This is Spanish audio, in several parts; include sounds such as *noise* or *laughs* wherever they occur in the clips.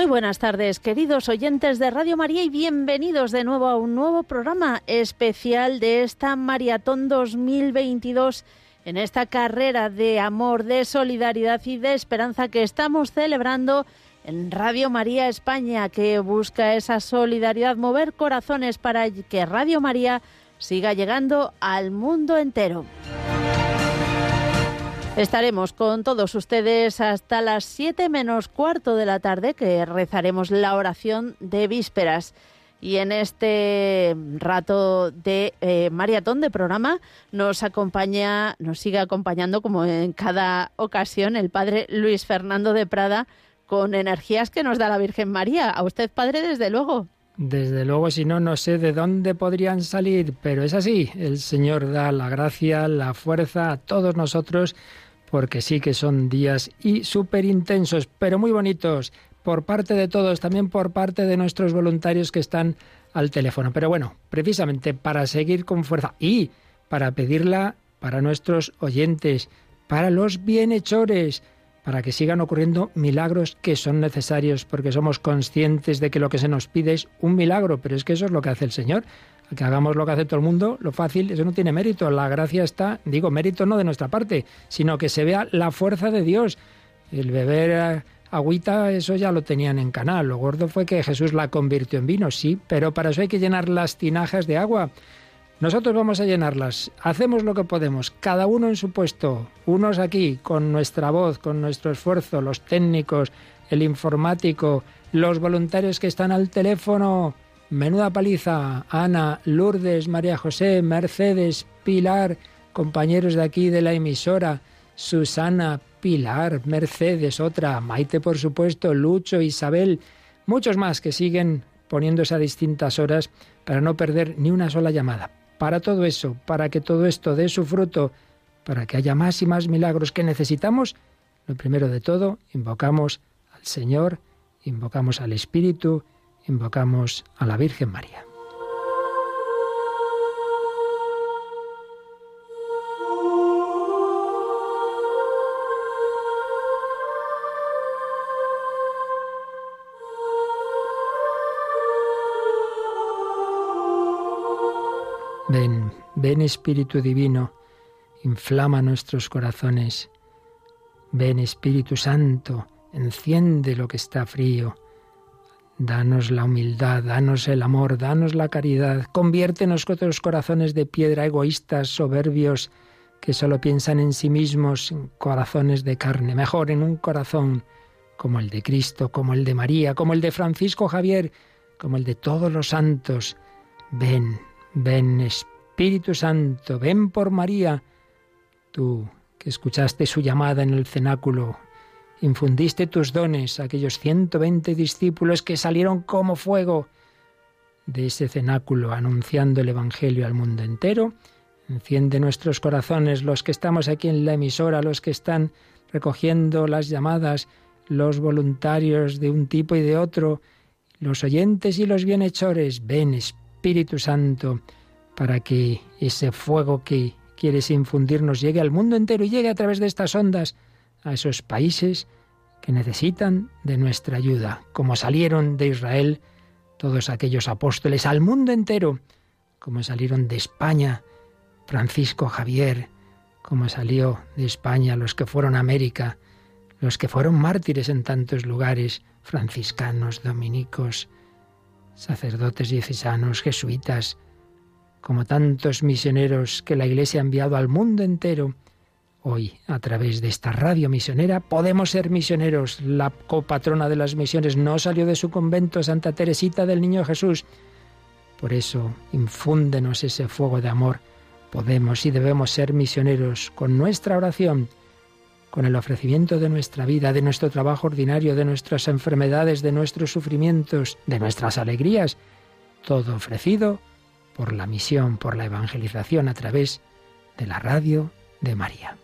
Muy buenas tardes, queridos oyentes de Radio María, y bienvenidos de nuevo a un nuevo programa especial de esta Maratón 2022 en esta carrera de amor, de solidaridad y de esperanza que estamos celebrando en Radio María España, que busca esa solidaridad, mover corazones para que Radio María siga llegando al mundo entero. Estaremos con todos ustedes hasta las 7 menos cuarto de la tarde, que rezaremos la oración de vísperas. Y en este rato de eh, maratón de programa nos acompaña, nos sigue acompañando, como en cada ocasión, el padre Luis Fernando de Prada, con energías que nos da la Virgen María. A usted, padre, desde luego. Desde luego, si no, no sé de dónde podrían salir, pero es así. El Señor da la gracia, la fuerza a todos nosotros, porque sí que son días y súper intensos, pero muy bonitos, por parte de todos, también por parte de nuestros voluntarios que están al teléfono. Pero bueno, precisamente para seguir con fuerza y para pedirla para nuestros oyentes, para los bienhechores, para que sigan ocurriendo milagros que son necesarios, porque somos conscientes de que lo que se nos pide es un milagro, pero es que eso es lo que hace el Señor. Que hagamos lo que hace todo el mundo, lo fácil, eso no tiene mérito. La gracia está, digo, mérito no de nuestra parte, sino que se vea la fuerza de Dios. El beber eh, agüita, eso ya lo tenían en canal. Lo gordo fue que Jesús la convirtió en vino, sí, pero para eso hay que llenar las tinajas de agua. Nosotros vamos a llenarlas. Hacemos lo que podemos, cada uno en su puesto. Unos aquí, con nuestra voz, con nuestro esfuerzo, los técnicos, el informático, los voluntarios que están al teléfono. Menuda paliza. Ana, Lourdes, María José, Mercedes, Pilar, compañeros de aquí de la emisora. Susana, Pilar, Mercedes, otra, Maite por supuesto, Lucho, Isabel, muchos más que siguen poniéndose a distintas horas para no perder ni una sola llamada para todo eso, para que todo esto dé su fruto, para que haya más y más milagros que necesitamos, lo primero de todo, invocamos al Señor, invocamos al Espíritu, invocamos a la Virgen María. Ven, Espíritu Divino, inflama nuestros corazones. Ven Espíritu Santo, enciende lo que está frío. Danos la humildad, danos el amor, danos la caridad. Convierte nuestros corazones de piedra egoístas, soberbios, que solo piensan en sí mismos, en corazones de carne. Mejor en un corazón como el de Cristo, como el de María, como el de Francisco Javier, como el de todos los santos. Ven, Ven Espíritu Santo, ven por María, tú que escuchaste su llamada en el cenáculo, infundiste tus dones a aquellos 120 discípulos que salieron como fuego de ese cenáculo anunciando el Evangelio al mundo entero. Enciende nuestros corazones, los que estamos aquí en la emisora, los que están recogiendo las llamadas, los voluntarios de un tipo y de otro, los oyentes y los bienhechores. Ven, Espíritu Santo, para que ese fuego que quieres infundirnos llegue al mundo entero y llegue a través de estas ondas a esos países que necesitan de nuestra ayuda, como salieron de Israel todos aquellos apóstoles al mundo entero, como salieron de España Francisco Javier, como salió de España los que fueron a América, los que fueron mártires en tantos lugares, franciscanos, dominicos, sacerdotes diocesanos, jesuitas, como tantos misioneros que la Iglesia ha enviado al mundo entero. Hoy, a través de esta radio misionera, podemos ser misioneros. La copatrona de las misiones no salió de su convento, Santa Teresita del Niño Jesús. Por eso, infúndenos ese fuego de amor. Podemos y debemos ser misioneros con nuestra oración con el ofrecimiento de nuestra vida, de nuestro trabajo ordinario, de nuestras enfermedades, de nuestros sufrimientos, de nuestras alegrías, todo ofrecido por la misión, por la evangelización a través de la radio de María.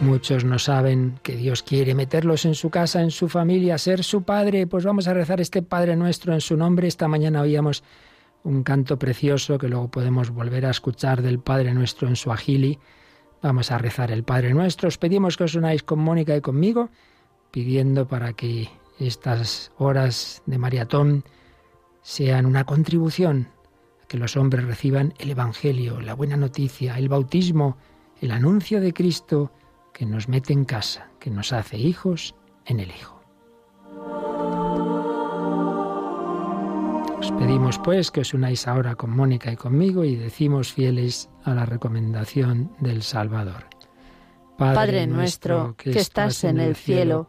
Muchos no saben que Dios quiere meterlos en su casa, en su familia, ser su Padre. Pues vamos a rezar este Padre nuestro en su nombre. Esta mañana oíamos un canto precioso que luego podemos volver a escuchar del Padre nuestro en su agili, Vamos a rezar el Padre Nuestro. Os pedimos que os unáis con Mónica y conmigo, pidiendo para que estas horas de maratón sean una contribución a que los hombres reciban el Evangelio, la buena noticia, el bautismo, el anuncio de Cristo que nos mete en casa, que nos hace hijos en el Hijo. Os pedimos pues que os unáis ahora con Mónica y conmigo y decimos fieles a la recomendación del Salvador. Padre, nuestro que estás en el cielo,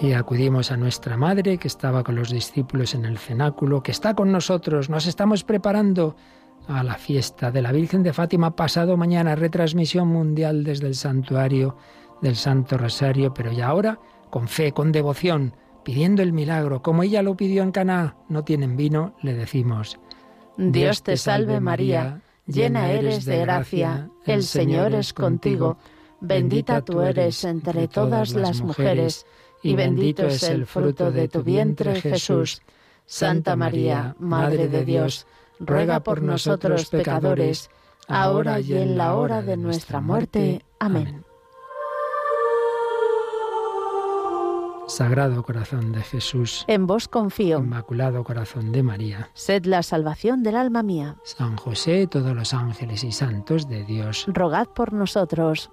Y acudimos a nuestra Madre, que estaba con los discípulos en el cenáculo, que está con nosotros. Nos estamos preparando a la fiesta de la Virgen de Fátima pasado mañana, retransmisión mundial desde el santuario del Santo Rosario, pero ya ahora con fe, con devoción, pidiendo el milagro, como ella lo pidió en Caná. No tienen vino, le decimos. Dios te salve María, llena eres de gracia, el Señor es contigo, bendita tú eres entre todas las mujeres, y bendito es el fruto de tu vientre Jesús. Santa María, Madre de Dios, ruega por nosotros pecadores, ahora y en la hora de nuestra muerte. Amén. Sagrado corazón de Jesús. En vos confío. Inmaculado corazón de María. Sed la salvación del alma mía. San José, todos los ángeles y santos de Dios. Rogad por nosotros.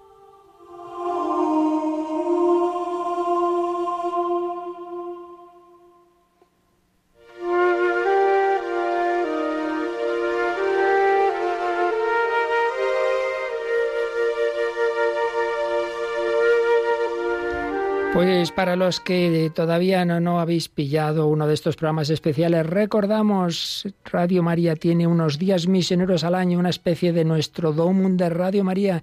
Pues para los que todavía no, no habéis pillado uno de estos programas especiales, recordamos, Radio María tiene unos días misioneros al año, una especie de nuestro domum de Radio María,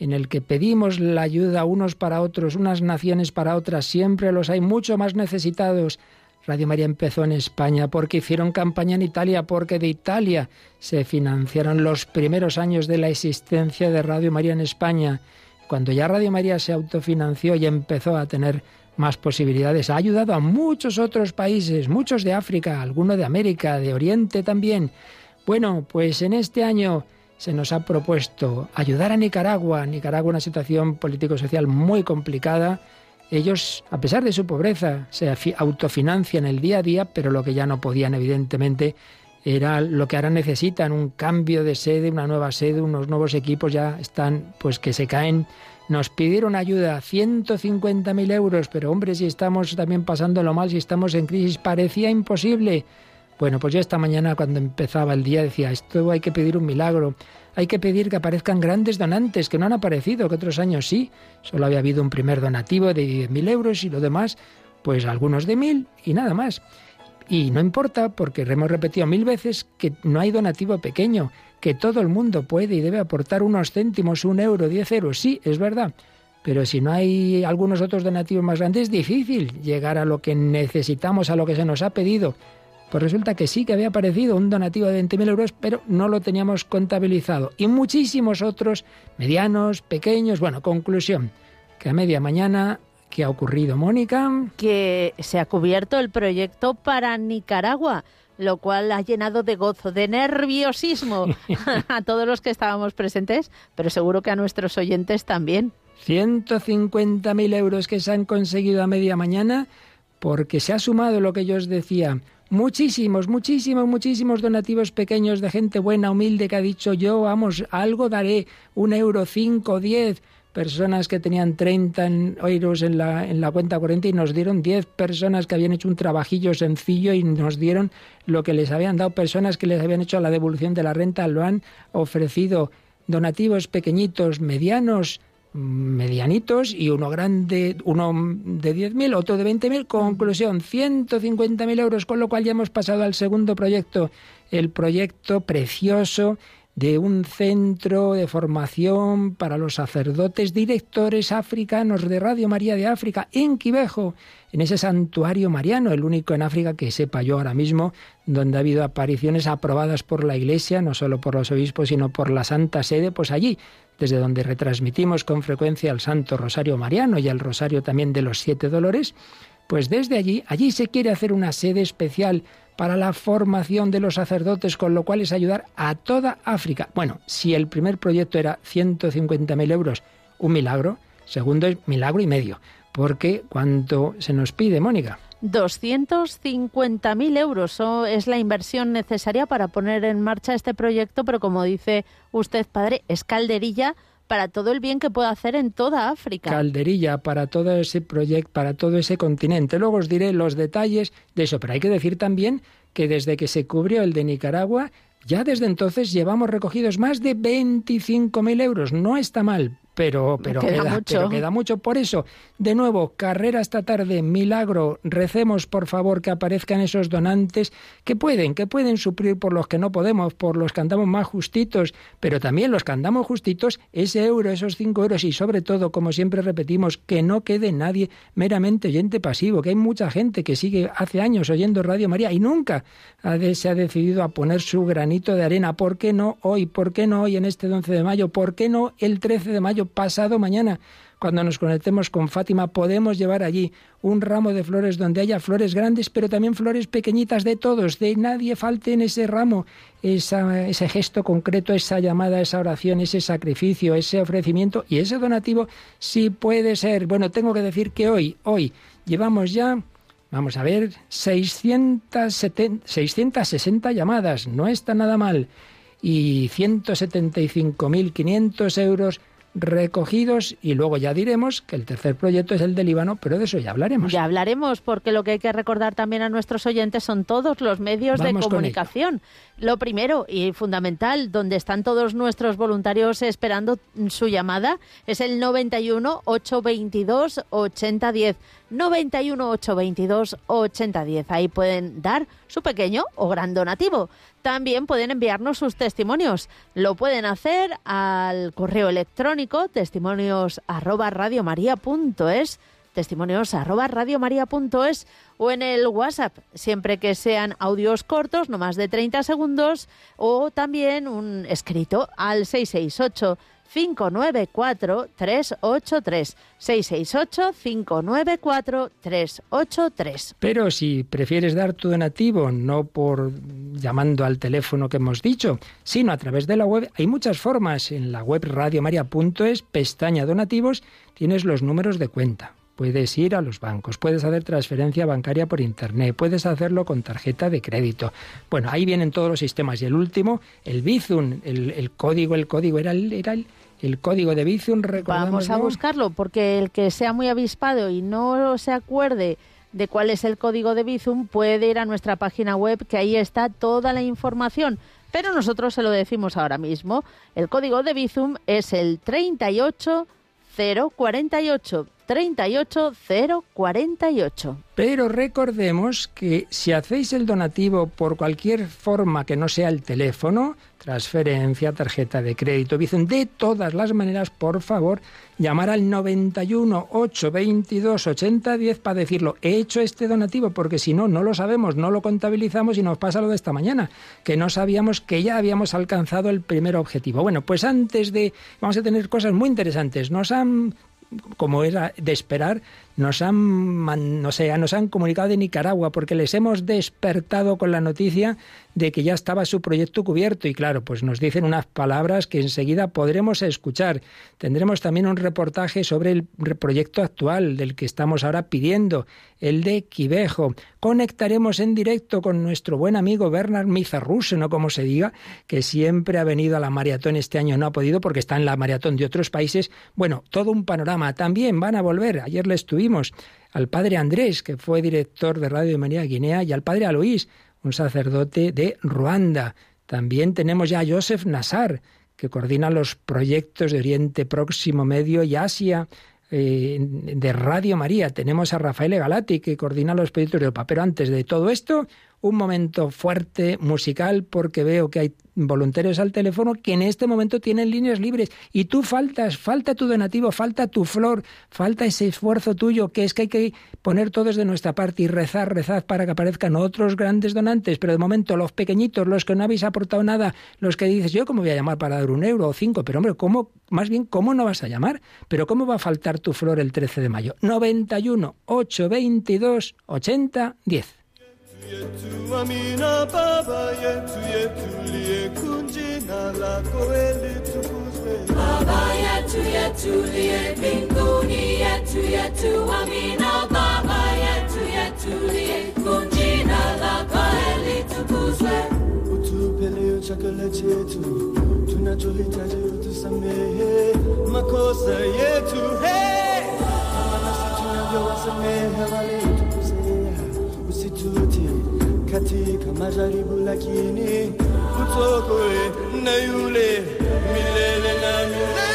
en el que pedimos la ayuda unos para otros, unas naciones para otras, siempre los hay mucho más necesitados. Radio María empezó en España porque hicieron campaña en Italia, porque de Italia se financiaron los primeros años de la existencia de Radio María en España. Cuando ya Radio María se autofinanció y empezó a tener más posibilidades, ha ayudado a muchos otros países, muchos de África, algunos de América, de Oriente también. Bueno, pues en este año se nos ha propuesto ayudar a Nicaragua. Nicaragua, una situación político-social muy complicada. Ellos, a pesar de su pobreza, se autofinancian el día a día, pero lo que ya no podían, evidentemente, era lo que ahora necesitan, un cambio de sede, una nueva sede, unos nuevos equipos ya están, pues que se caen. Nos pidieron ayuda, 150.000 euros, pero hombre, si estamos también pasándolo mal, si estamos en crisis, parecía imposible. Bueno, pues ya esta mañana cuando empezaba el día decía, esto hay que pedir un milagro, hay que pedir que aparezcan grandes donantes, que no han aparecido, que otros años sí, solo había habido un primer donativo de 10.000 euros y lo demás, pues algunos de 1.000 y nada más. Y no importa, porque hemos repetido mil veces que no hay donativo pequeño, que todo el mundo puede y debe aportar unos céntimos, un euro, diez euros. Sí, es verdad. Pero si no hay algunos otros donativos más grandes, es difícil llegar a lo que necesitamos, a lo que se nos ha pedido. Pues resulta que sí que había aparecido un donativo de 20.000 euros, pero no lo teníamos contabilizado. Y muchísimos otros, medianos, pequeños. Bueno, conclusión, que a media mañana ¿Qué ha ocurrido, Mónica? Que se ha cubierto el proyecto para Nicaragua lo cual ha llenado de gozo, de nerviosismo *laughs* a todos los que estábamos presentes, pero seguro que a nuestros oyentes también. 150.000 euros que se han conseguido a media mañana porque se ha sumado lo que yo os decía. Muchísimos, muchísimos, muchísimos donativos pequeños de gente buena, humilde, que ha dicho yo, vamos, algo daré, un euro, cinco, diez, personas que tenían 30 euros en la, en la cuenta corriente y nos dieron 10 personas que habían hecho un trabajillo sencillo y nos dieron lo que les habían dado personas que les habían hecho la devolución de la renta, lo han ofrecido donativos pequeñitos, medianos, medianitos y uno grande, uno de 10.000, otro de 20.000. Conclusión, 150.000 euros, con lo cual ya hemos pasado al segundo proyecto, el proyecto precioso de un centro de formación para los sacerdotes directores africanos de Radio María de África en Quivejo, en ese santuario mariano, el único en África que sepa yo ahora mismo, donde ha habido apariciones aprobadas por la Iglesia, no solo por los obispos, sino por la Santa Sede, pues allí, desde donde retransmitimos con frecuencia el Santo Rosario Mariano y el Rosario también de los Siete Dolores, pues desde allí, allí se quiere hacer una sede especial para la formación de los sacerdotes, con lo cual es ayudar a toda África. Bueno, si el primer proyecto era 150.000 euros, un milagro, segundo es milagro y medio, porque ¿cuánto se nos pide, Mónica? 250.000 euros es la inversión necesaria para poner en marcha este proyecto, pero como dice usted, padre, es calderilla para todo el bien que pueda hacer en toda África. Calderilla para todo ese proyecto, para todo ese continente. Luego os diré los detalles de eso, pero hay que decir también que desde que se cubrió el de Nicaragua, ya desde entonces llevamos recogidos más de 25.000 euros. No está mal, pero, pero, queda, mucho. queda mucho. Por eso, de nuevo, carrera esta tarde, milagro, recemos por favor que aparezcan esos donantes que pueden, que pueden suplir por los que no podemos, por los que andamos más justitos, pero también los que andamos justitos, ese euro, esos cinco euros y sobre todo, como siempre repetimos, que no quede nadie meramente oyente pasivo, que hay mucha gente que sigue hace años oyendo Radio María y nunca se ha decidido a poner su granito de arena. ¿Por qué no hoy? ¿Por qué no hoy en este 11 de mayo? ¿Por qué no el 13 de mayo? Pasado mañana. Cuando nos conectemos con Fátima podemos llevar allí un ramo de flores donde haya flores grandes, pero también flores pequeñitas de todos, de nadie falte en ese ramo ese gesto concreto, esa llamada, esa oración, ese sacrificio, ese ofrecimiento y ese donativo sí puede ser. Bueno, tengo que decir que hoy, hoy llevamos ya Vamos a ver, 670, 660 llamadas, no está nada mal. Y 175.500 euros recogidos y luego ya diremos que el tercer proyecto es el del Líbano, pero de eso ya hablaremos. Ya hablaremos porque lo que hay que recordar también a nuestros oyentes son todos los medios de comunicación. Lo primero y fundamental, donde están todos nuestros voluntarios esperando su llamada, es el 91 822 8010. 91 822 8010. Ahí pueden dar su pequeño o gran donativo. También pueden enviarnos sus testimonios. Lo pueden hacer al correo electrónico testimonios arroba testimonios arroba o en el WhatsApp, siempre que sean audios cortos, no más de 30 segundos, o también un escrito al 668 594-383. 668-594-383. Pero si prefieres dar tu donativo, no por llamando al teléfono que hemos dicho, sino a través de la web, hay muchas formas. En la web radiomaria.es, pestaña donativos, tienes los números de cuenta. Puedes ir a los bancos, puedes hacer transferencia bancaria por internet, puedes hacerlo con tarjeta de crédito. Bueno, ahí vienen todos los sistemas. Y el último, el Bizum, el, código, el código era el el código de Bizum, Vamos a buscarlo, porque el que sea muy avispado y no se acuerde de cuál es el código de Bizum puede ir a nuestra página web, que ahí está toda la información. Pero nosotros se lo decimos ahora mismo. El código de Bizum es el 38048. 38048. Pero recordemos que si hacéis el donativo por cualquier forma que no sea el teléfono, transferencia, tarjeta de crédito, Bizum, de todas las maneras, por favor, llamar al 91 822 8010 para decirlo, he hecho este donativo, porque si no, no lo sabemos, no lo contabilizamos y nos pasa lo de esta mañana, que no sabíamos que ya habíamos alcanzado el primer objetivo. Bueno, pues antes de, vamos a tener cosas muy interesantes. Nos han como era de esperar, nos han, no sé, nos han comunicado de Nicaragua porque les hemos despertado con la noticia de que ya estaba su proyecto cubierto y claro, pues nos dicen unas palabras que enseguida podremos escuchar. Tendremos también un reportaje sobre el proyecto actual del que estamos ahora pidiendo, el de Quivejo. Conectaremos en directo con nuestro buen amigo Bernard Mizarruse, no como se diga, que siempre ha venido a la maratón este año no ha podido porque está en la maratón de otros países. Bueno, todo un panorama. También van a volver. Ayer le estuvimos al padre Andrés, que fue director de Radio de María Guinea, y al padre Aloís, un sacerdote de Ruanda. También tenemos ya a Joseph Nassar, que coordina los proyectos de Oriente Próximo, Medio y Asia eh, de Radio María. Tenemos a Rafael Galati, que coordina los proyectos de Europa. Pero antes de todo esto, un momento fuerte musical porque veo que hay voluntarios al teléfono que en este momento tienen líneas libres y tú faltas, falta tu donativo, falta tu flor, falta ese esfuerzo tuyo que es que hay que poner todos de nuestra parte y rezar, rezar para que aparezcan otros grandes donantes, pero de momento los pequeñitos, los que no habéis aportado nada, los que dices, yo cómo voy a llamar para dar un euro o cinco, pero hombre, ¿cómo, más bien, cómo no vas a llamar? Pero ¿cómo va a faltar tu flor el 13 de mayo? 91 822 80 10 yetu amina baba yetu yetu liyekunji na lako litukuzwe baba yetu yetu liye mbinguni yetu yetu amina baba yetu yetu liyekunji na lako litukuzwe utupe leo chakula chetu tunachohitaji utusamehe. Makosa yetu hey! kama nasi tunavyowasamehe wale majaribu, lakini utokoe na yule milele na milele.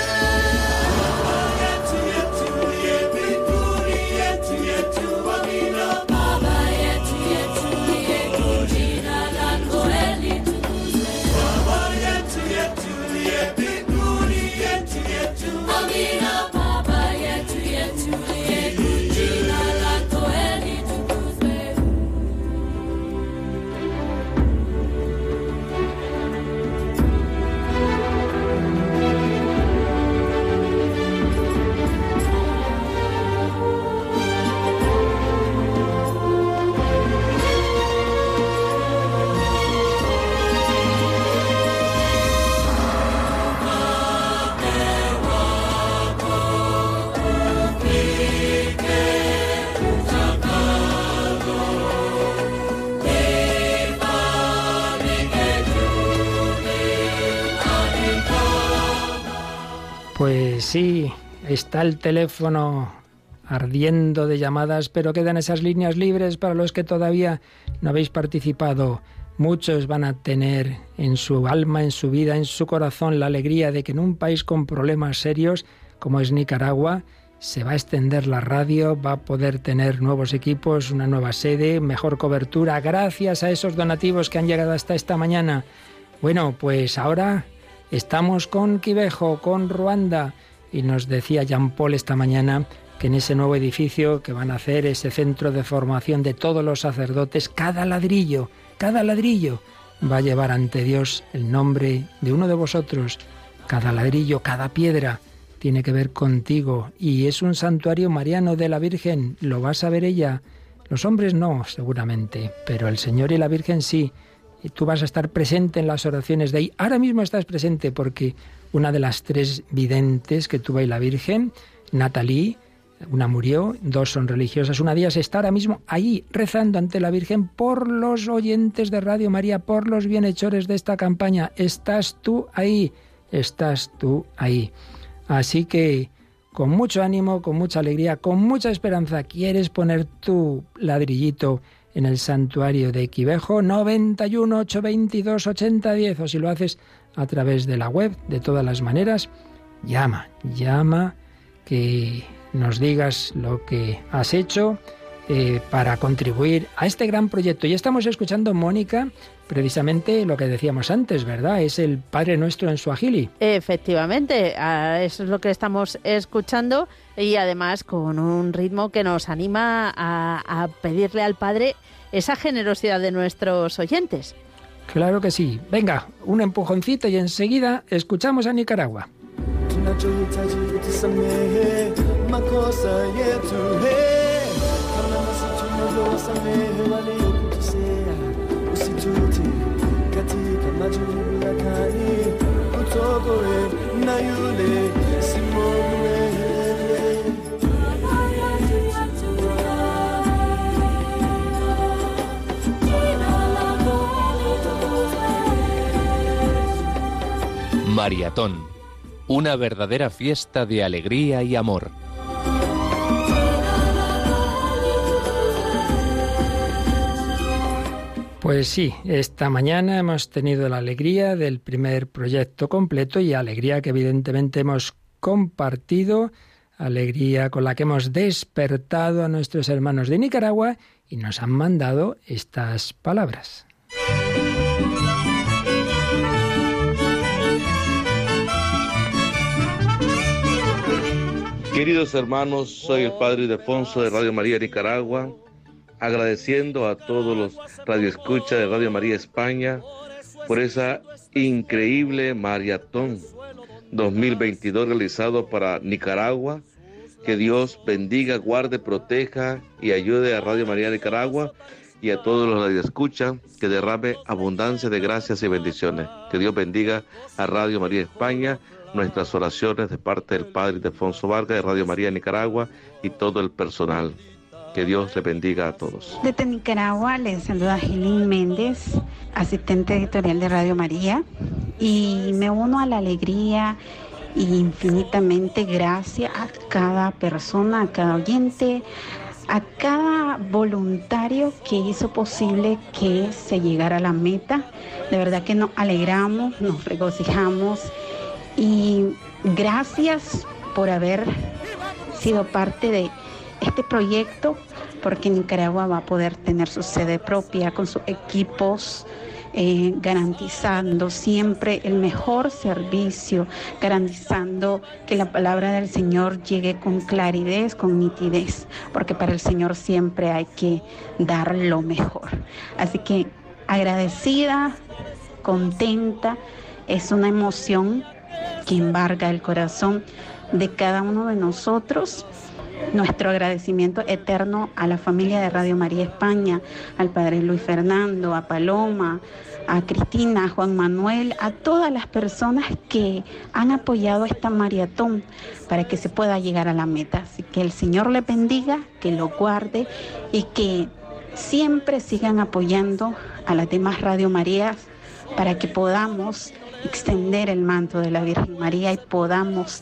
Sí, está el teléfono ardiendo de llamadas, pero quedan esas líneas libres para los que todavía no habéis participado. Muchos van a tener en su alma, en su vida, en su corazón la alegría de que en un país con problemas serios como es Nicaragua, se va a extender la radio, va a poder tener nuevos equipos, una nueva sede, mejor cobertura, gracias a esos donativos que han llegado hasta esta mañana. Bueno, pues ahora estamos con Quivejo, con Ruanda y nos decía Jean Paul esta mañana que en ese nuevo edificio que van a hacer, ese centro de formación de todos los sacerdotes, cada ladrillo, cada ladrillo va a llevar ante Dios el nombre de uno de vosotros. Cada ladrillo, cada piedra tiene que ver contigo y es un santuario mariano de la Virgen. ¿Lo vas a ver ella? Los hombres no, seguramente, pero el Señor y la Virgen sí. Y tú vas a estar presente en las oraciones de ahí. Ahora mismo estás presente porque una de las tres videntes que tuvo ahí la Virgen, Natalie, una murió, dos son religiosas, una de ellas está ahora mismo ahí rezando ante la Virgen por los oyentes de Radio María, por los bienhechores de esta campaña. Estás tú ahí, estás tú ahí. Así que con mucho ánimo, con mucha alegría, con mucha esperanza, quieres poner tu ladrillito en el santuario de Quivejo 91 822 8010 o si lo haces a través de la web, de todas las maneras, llama, llama, que nos digas lo que has hecho eh, para contribuir a este gran proyecto. Y estamos escuchando, Mónica, precisamente lo que decíamos antes, ¿verdad? Es el Padre Nuestro en Suajili. Efectivamente, eso es lo que estamos escuchando y además con un ritmo que nos anima a pedirle al Padre esa generosidad de nuestros oyentes. Claro que sí. Venga, un empujoncito y enseguida escuchamos a Nicaragua. Mariatón, una verdadera fiesta de alegría y amor. Pues sí, esta mañana hemos tenido la alegría del primer proyecto completo y alegría que evidentemente hemos compartido, alegría con la que hemos despertado a nuestros hermanos de Nicaragua y nos han mandado estas palabras. Queridos hermanos, soy el Padre Ildefonso de Radio María Nicaragua, agradeciendo a todos los radioescuchas de Radio María España por esa increíble maratón 2022 realizado para Nicaragua. Que Dios bendiga, guarde, proteja y ayude a Radio María Nicaragua y a todos los radioescuchas que derrame abundancia de gracias y bendiciones. Que Dios bendiga a Radio María España nuestras oraciones de parte del Padre Defonso Vargas de Radio María Nicaragua y todo el personal. Que Dios le bendiga a todos. Desde Nicaragua les saluda Gilín Méndez, asistente editorial de Radio María, y me uno a la alegría y infinitamente gracias a cada persona, a cada oyente, a cada voluntario que hizo posible que se llegara a la meta. De verdad que nos alegramos, nos regocijamos y gracias por haber sido parte de este proyecto, porque Nicaragua va a poder tener su sede propia con sus equipos. Eh, garantizando siempre el mejor servicio, garantizando que la palabra del Señor llegue con claridad, con nitidez, porque para el Señor siempre hay que dar lo mejor. Así que agradecida, contenta, es una emoción que embarga el corazón de cada uno de nosotros. Nuestro agradecimiento eterno a la familia de Radio María España, al Padre Luis Fernando, a Paloma, a Cristina, a Juan Manuel, a todas las personas que han apoyado esta maratón para que se pueda llegar a la meta. Así que el Señor le bendiga, que lo guarde y que siempre sigan apoyando a las demás Radio Marías para que podamos extender el manto de la Virgen María y podamos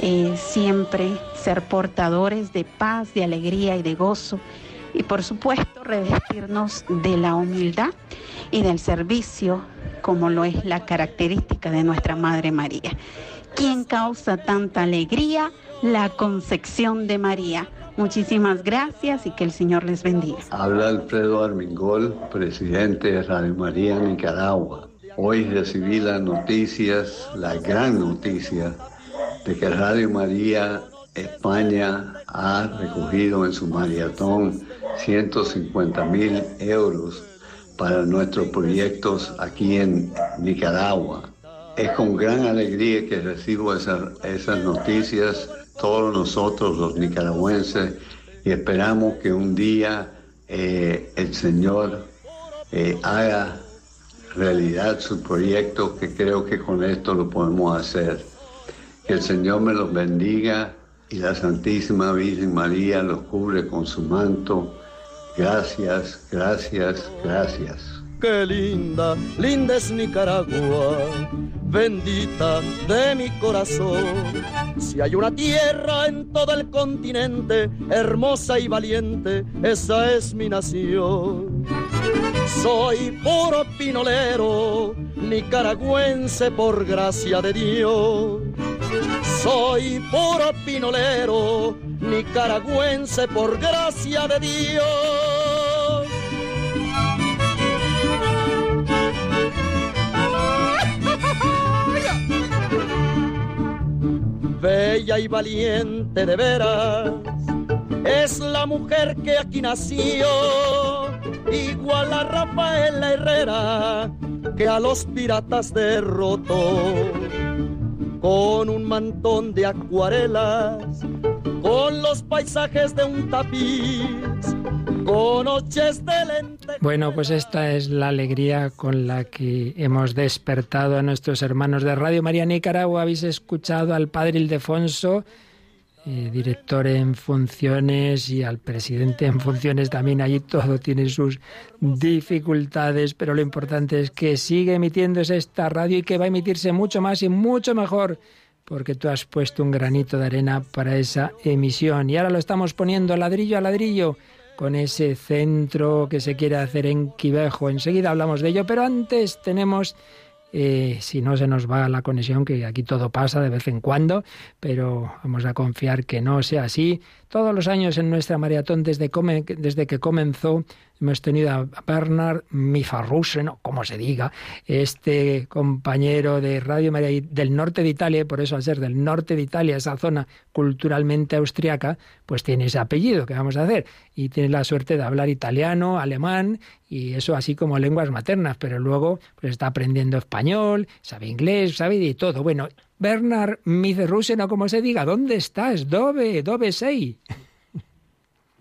eh, siempre ser portadores de paz, de alegría y de gozo. Y por supuesto revestirnos de la humildad y del servicio como lo es la característica de nuestra Madre María. ¿Quién causa tanta alegría? La concepción de María. Muchísimas gracias y que el Señor les bendiga. Habla Alfredo Armingol, presidente de Radio María Nicaragua. Hoy recibí las noticias, la gran noticia, de que Radio María España ha recogido en su maratón 150 mil euros para nuestros proyectos aquí en Nicaragua. Es con gran alegría que recibo esas, noticias, todos nosotros los nicaragüenses, y esperamos que un día eh, el Señor eh, haga realidad su proyecto, que creo que con esto lo podemos hacer. Que el Señor me los bendiga y la Santísima Virgen María los cubre con su manto. Gracias, gracias, gracias. Qué linda, linda es Nicaragua, bendita de mi corazón. Si hay una tierra en todo el continente, hermosa y valiente, esa es mi nación. Soy puro pinolero, nicaragüense por gracia de Dios. Soy puro pinolero, nicaragüense por gracia de Dios. Bella y valiente de veras, es la mujer que aquí nació igual a Rafaela Herrera, que a los piratas derrotó. Con un mantón de acuarelas, con los paisajes de un tapiz, con noches de lente. Bueno, pues esta es la alegría con la que hemos despertado a nuestros hermanos de Radio María Nicaragua. Habéis escuchado al padre Ildefonso eh, director en funciones y al presidente en funciones también. Allí todo tiene sus dificultades, pero lo importante es que sigue emitiéndose esta radio y que va a emitirse mucho más y mucho mejor porque tú has puesto un granito de arena para esa emisión. Y ahora lo estamos poniendo ladrillo a ladrillo con ese centro que se quiere hacer en Quivejo. Enseguida hablamos de ello, pero antes tenemos eh, si no se nos va la conexión, que aquí todo pasa de vez en cuando, pero vamos a confiar que no sea así. Todos los años en nuestra maratón, desde, desde que comenzó, hemos tenido a Bernard Mifarrusen, o como se diga, este compañero de Radio María del norte de Italia, por eso al ser del norte de Italia, esa zona culturalmente austriaca, pues tiene ese apellido que vamos a hacer. Y tiene la suerte de hablar italiano, alemán, y eso así como lenguas maternas, pero luego pues está aprendiendo español, sabe inglés, sabe de todo. Bueno, Bernard Mifarrusen, o como se diga, ¿dónde estás? Dove, dove sei?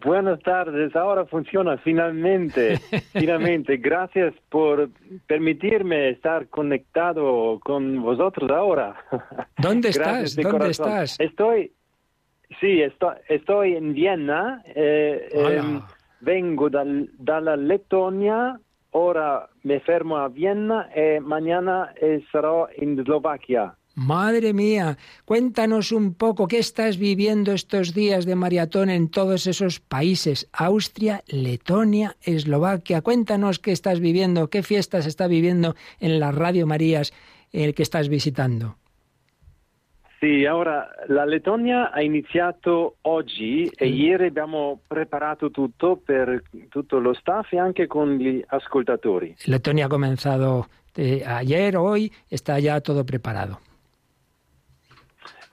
Buenas tardes, ahora funciona finalmente, *laughs* finalmente. Gracias por permitirme estar conectado con vosotros ahora. *laughs* ¿Dónde estás? ¿Dónde estás? Estoy, sí, estoy, estoy en Viena. Eh, eh, vengo dal, dalla Lettonia, ora me fermo a Viena e mañana sarò in Eslovaquia. Madre mía, cuéntanos un poco qué estás viviendo estos días de maratón en todos esos países, Austria, Letonia, Eslovaquia. Cuéntanos qué estás viviendo, qué fiestas está viviendo en las Radio Marías el que estás visitando. Sì, ora la Lettonia ha iniziato oggi e ieri abbiamo preparato tutto per tutto lo staff e anche con gli ascoltatori. Letonia ha comenzado eh, ayer, hoy, está ya todo preparado.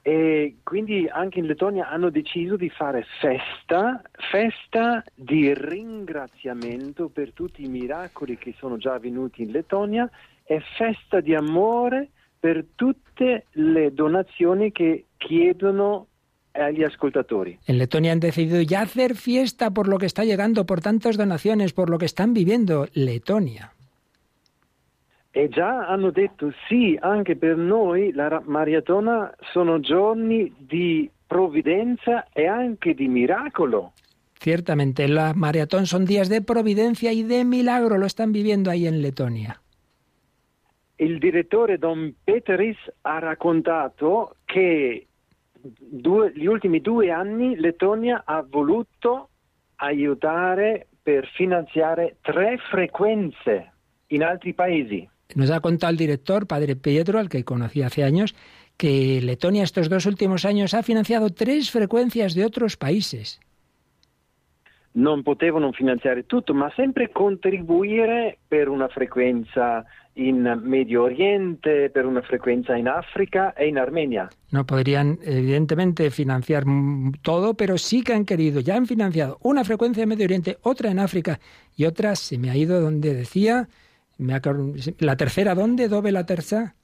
E quindi anche in Lettonia hanno deciso di fare festa, festa di ringraziamento per tutti i miracoli che sono già avvenuti in Lettonia e festa di amore per tutte le donazioni che chiedono agli ascoltatori. En Letonia han decidido ya hacer fiesta por lo que está llegando, por tantas donaciones, por lo que están viviendo Letonia. E già hanno detto sì, anche per noi la maratona sono giorni di provvidenza e anche di miracolo. Ciertamente, la maratón son días de providencia y de milagro, lo están viviendo ahí en Letonia. Il direttore Don Peteris ha raccontato che due, gli ultimi due anni Lettonia ha voluto aiutare per finanziare tre frequenze in altri paesi. Nos ha contado el director, padre Pietro, al que conocí hace años, que Letonia estos dos últimos años ha financiado tres frecuencias de otros países. Non potevano finanziare tutto, ma sempre contribuire per una frequenza in Medio Oriente, per una frecuencia en África e en Armenia. No podrían, evidentemente, financiar todo, pero sí que han querido, ya han financiado una frecuencia en Medio Oriente, otra en África y otra se me ha ido donde decía la tercera, ¿dónde? ¿Dove la tercera?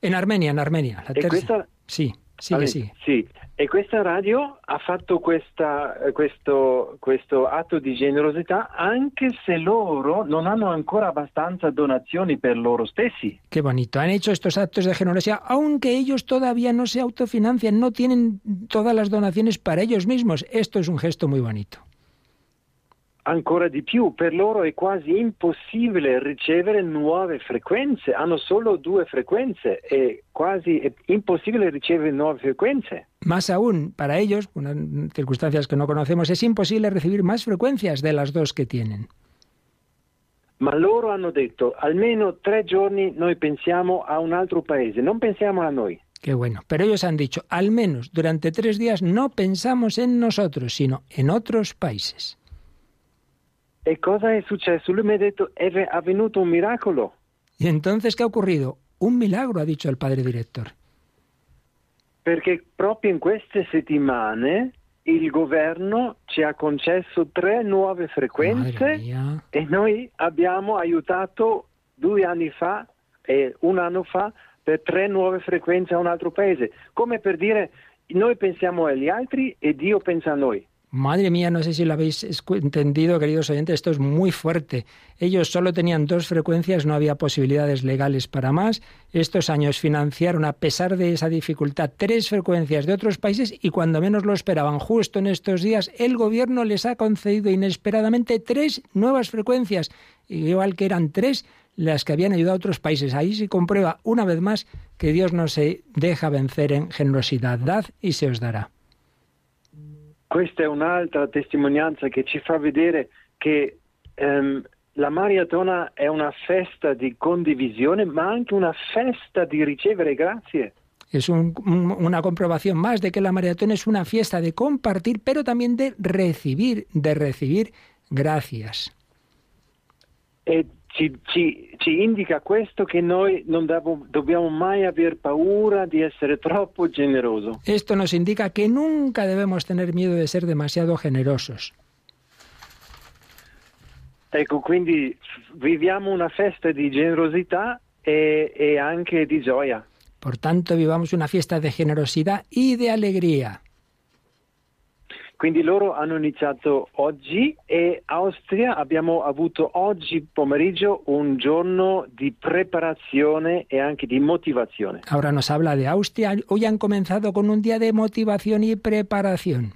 En Armenia, en Armenia. La tercera. Sì, sì, allora, sì. Sì, e questa radio ha fatto questa, questo, questo atto di generosità anche se loro non hanno ancora abbastanza donazioni per loro stessi. Qué bonito. Han hecho estos actos de generosidad aunque ellos todavía no se autofinancian, no tienen todas las donaciones para ellos mismos. Esto es un gesto muy bonito. Ancora di più, per loro è quasi impossibile ricevere nuove frequenze, hanno solo due frequenze, è quasi imposible ricevere nuove frecuencias. Más aún, para ellos, unas circunstancias que no conocemos, es imposible recibir más frecuencias de las dos que tienen. Ma loro hanno detto, almeno tre giorni noi pensiamo a un altro paese, non pensiamo a noi. Qué bueno. Pero ellos han dicho, al menos durante tres días no pensamos en nosotros, sino en otros países. ¿Y cosa è successo? Lui mi ha detto, è avvenuto un miracolo. ¿Y entonces qué ha ocurrido? Un milagro, ha dicho el padre director. Perché proprio in queste settimane il governo ci ha concesso tre nuove frequenze e noi abbiamo aiutato due anni fa e un anno fa per tre nuove frequenze a un altro paese. Come per dire, noi pensiamo agli altri e Dio pensa a noi. Madre mía, no sé si lo habéis entendido, queridos oyentes, esto es muy fuerte. Ellos solo tenían dos frecuencias, no había posibilidades legales para más. Estos años financiaron, a pesar de esa dificultad, tres frecuencias de otros países y cuando menos lo esperaban, justo en estos días, el gobierno les ha concedido inesperadamente tres nuevas frecuencias, igual que eran tres las que habían ayudado a otros países. Ahí se comprueba una vez más que Dios no se deja vencer en generosidad. Dad y se os dará. Questa è un'altra testimonianza che ci fa vedere che um, la maratona è una festa di condivisione, ma anche una festa di ricevere grazie. Es un, una comprobación más de que la maratón es una fiesta de compartir, pero también de recibir, de recibir gracias. E ci, ci, ci indica questo che noi non devo, dobbiamo mai aver paura di essere troppo generoso. Esto nos indica que nunca debemos tener miedo de ser demasiado generosos. Ecco, quindi viviamo una festa di generosità e, e anche di gioia. Por tanto, vivamos una fiesta de generosidad y de alegría. Quindi loro hanno iniziato oggi e Austria abbiamo avuto oggi pomeriggio un giorno di preparazione e anche di motivazione. Ahora nos habla de Austria. Hoy han comenzado con un día de motivación y preparación.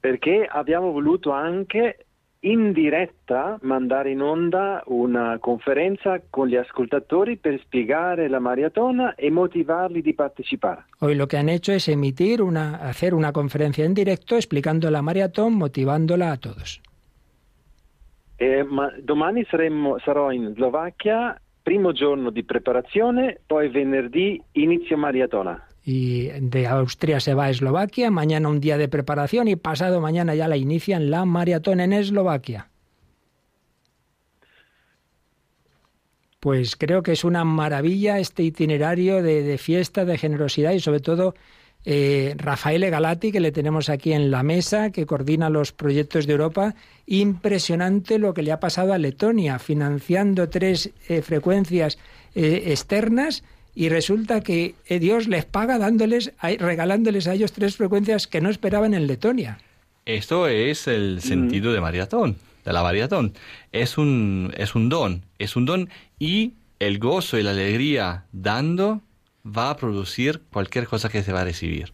Perché abbiamo voluto anche in diretta mandare in onda una conferenza con gli ascoltatori per spiegare la maratona e motivarli di partecipare. Hoy lo que han hecho es emitir una, hacer una conferencia en directo explicando la maratón, motivándola a todos. Eh, ma domani saremo, sarò in Slovacchia, primo giorno di preparazione, poi venerdì inizio maratona. Y de Austria se va a Eslovaquia, mañana un día de preparación y pasado mañana ya la inician la maratón en Eslovaquia. Pues creo que es una maravilla este itinerario de, fiesta, de generosidad y sobre todo eh, Rafael Galati, que le tenemos aquí en la mesa, que coordina los proyectos de Europa. Impresionante lo que le ha pasado a Letonia, financiando tres eh, frecuencias eh, externas y resulta que eh, Dios les paga dándoles, regalándoles a ellos tres frecuencias que no esperaban en Letonia. Esto es el sentido de maratón, de la maratón. Es un, es un don, es un don y el gozo y la alegría dando va a producir cualquier cosa que se va a recibir.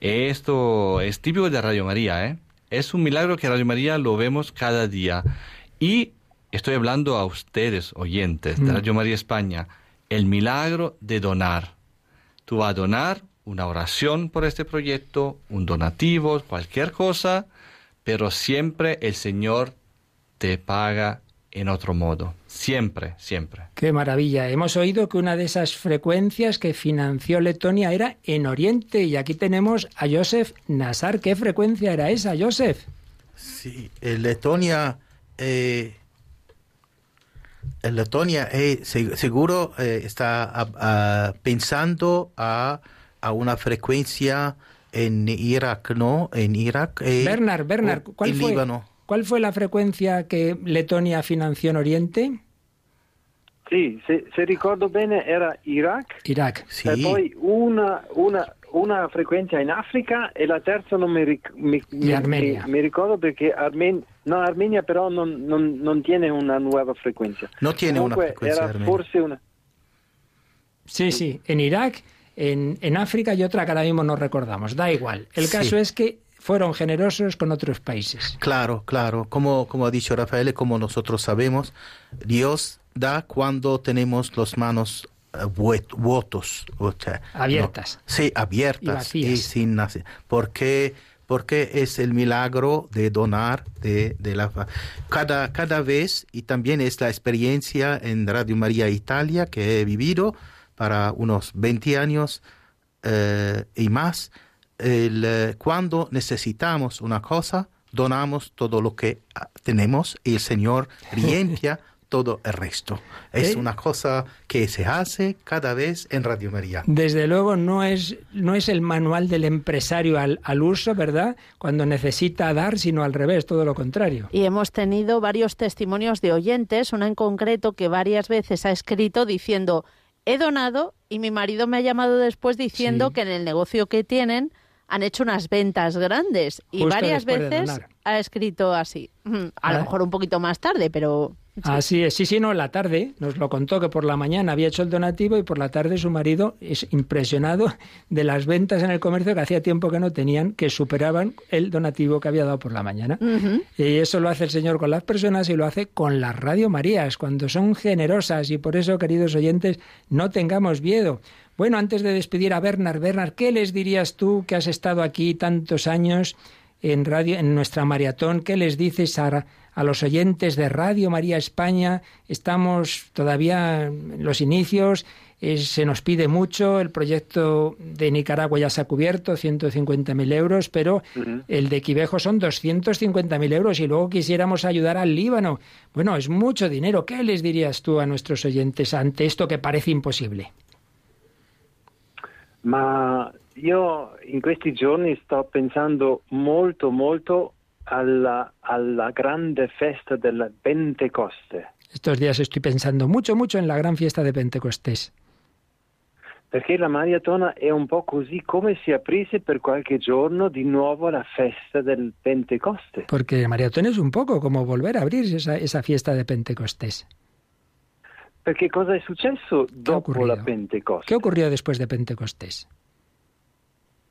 Esto es típico de Radio María, ¿eh? Es un milagro que Radio María lo vemos cada día. Y estoy hablando a ustedes, oyentes de mm. Radio María España el milagro de donar. Tú vas a donar una oración por este proyecto, un donativo, cualquier cosa, pero siempre el Señor te paga en otro modo. Siempre, siempre. Qué maravilla. Hemos oído que una de esas frecuencias que financió Letonia era en Oriente y aquí tenemos a Joseph Nazar. ¿Qué frecuencia era esa, Joseph? Sí, Letonia eh, Letonia eh, seguro eh, está pensando a, una frecuencia en Irak, ¿no? En Irak. Eh, Bernard, Bernard, ¿cuál fue, ¿cuál fue la frecuencia que Letonia financió en Oriente? Sí, se, se ricordo bene era Irak. Irak, sí. E poi una, una, una frecuencia in Africa e la terza non mi, mi, mi, mi ricordo perché Armen, no, Armenia però non, non, non, tiene una nuova frecuencia. No tiene Comunque, una frecuencia. Era forse una... Sí, sí, en Irak, en, en, África y otra que ahora mismo no recordamos. Da igual. El caso es que fueron generosos con otros países. Claro, claro. Como, como ha dicho Rafael, como nosotros sabemos, Dios da cuando tenemos las manos eh, votos. abiertas. sí, abiertas y, sin nacer. Porque, porque es el milagro de donar de, de, la cada, cada vez, y también es la experiencia en Radio María Italia que he vivido para unos 20 años eh, y más, el, eh, cuando necesitamos una cosa, donamos todo lo que ah, tenemos y el Señor *laughs* limpia todo el resto. Es ¿Eh? una cosa que se hace cada vez en Radio María. Desde luego no es, no es el manual del empresario al, al, uso, ¿verdad? Cuando necesita dar, sino al revés, todo lo contrario. Y hemos tenido varios testimonios de oyentes, una en concreto que varias veces ha escrito diciendo, he donado y mi marido me ha llamado después diciendo que en el negocio que tienen han hecho unas ventas grandes y varias veces ha escrito así. A lo ah. mejor un poquito más tarde, pero Así es, sí, sí, no, la tarde nos lo contó que por la mañana había hecho el donativo y por la tarde su marido es impresionado de las ventas en el comercio que hacía tiempo que no tenían, que superaban el donativo que había dado por la mañana. Y eso lo hace el Señor con las personas y lo hace con las Radio Marías, cuando son generosas y por eso, queridos oyentes, no tengamos miedo. Bueno, antes de despedir a Bernard, Bernard, ¿qué les dirías tú que has estado aquí tantos años? en radio, en nuestra maratón. ¿Qué les dice Sara? A los oyentes de Radio María España. Estamos todavía en los inicios, se nos pide mucho, el proyecto de Nicaragua ya se ha cubierto, 150.000 euros, pero el de Quivejo son 250.000 euros y luego quisiéramos ayudar al Líbano. Bueno, es mucho dinero. ¿Qué les dirías tú a nuestros oyentes ante esto que parece imposible? Ma io in questi giorni sto pensando molto molto alla, alla grande festa del Pentecoste. Estos días estoy pensando mucho, mucho en la gran fiesta de Pentecostés. Perché la maratona è un po' così come si aprisse per qualche giorno di nuovo la festa del Pentecoste. Porque maratón es un poco como volver a abrir esa, esa fiesta de Pentecostés. Perché cosa è successo dopo la Pentecoste? ¿Qué ocurrió después de Pentecostés?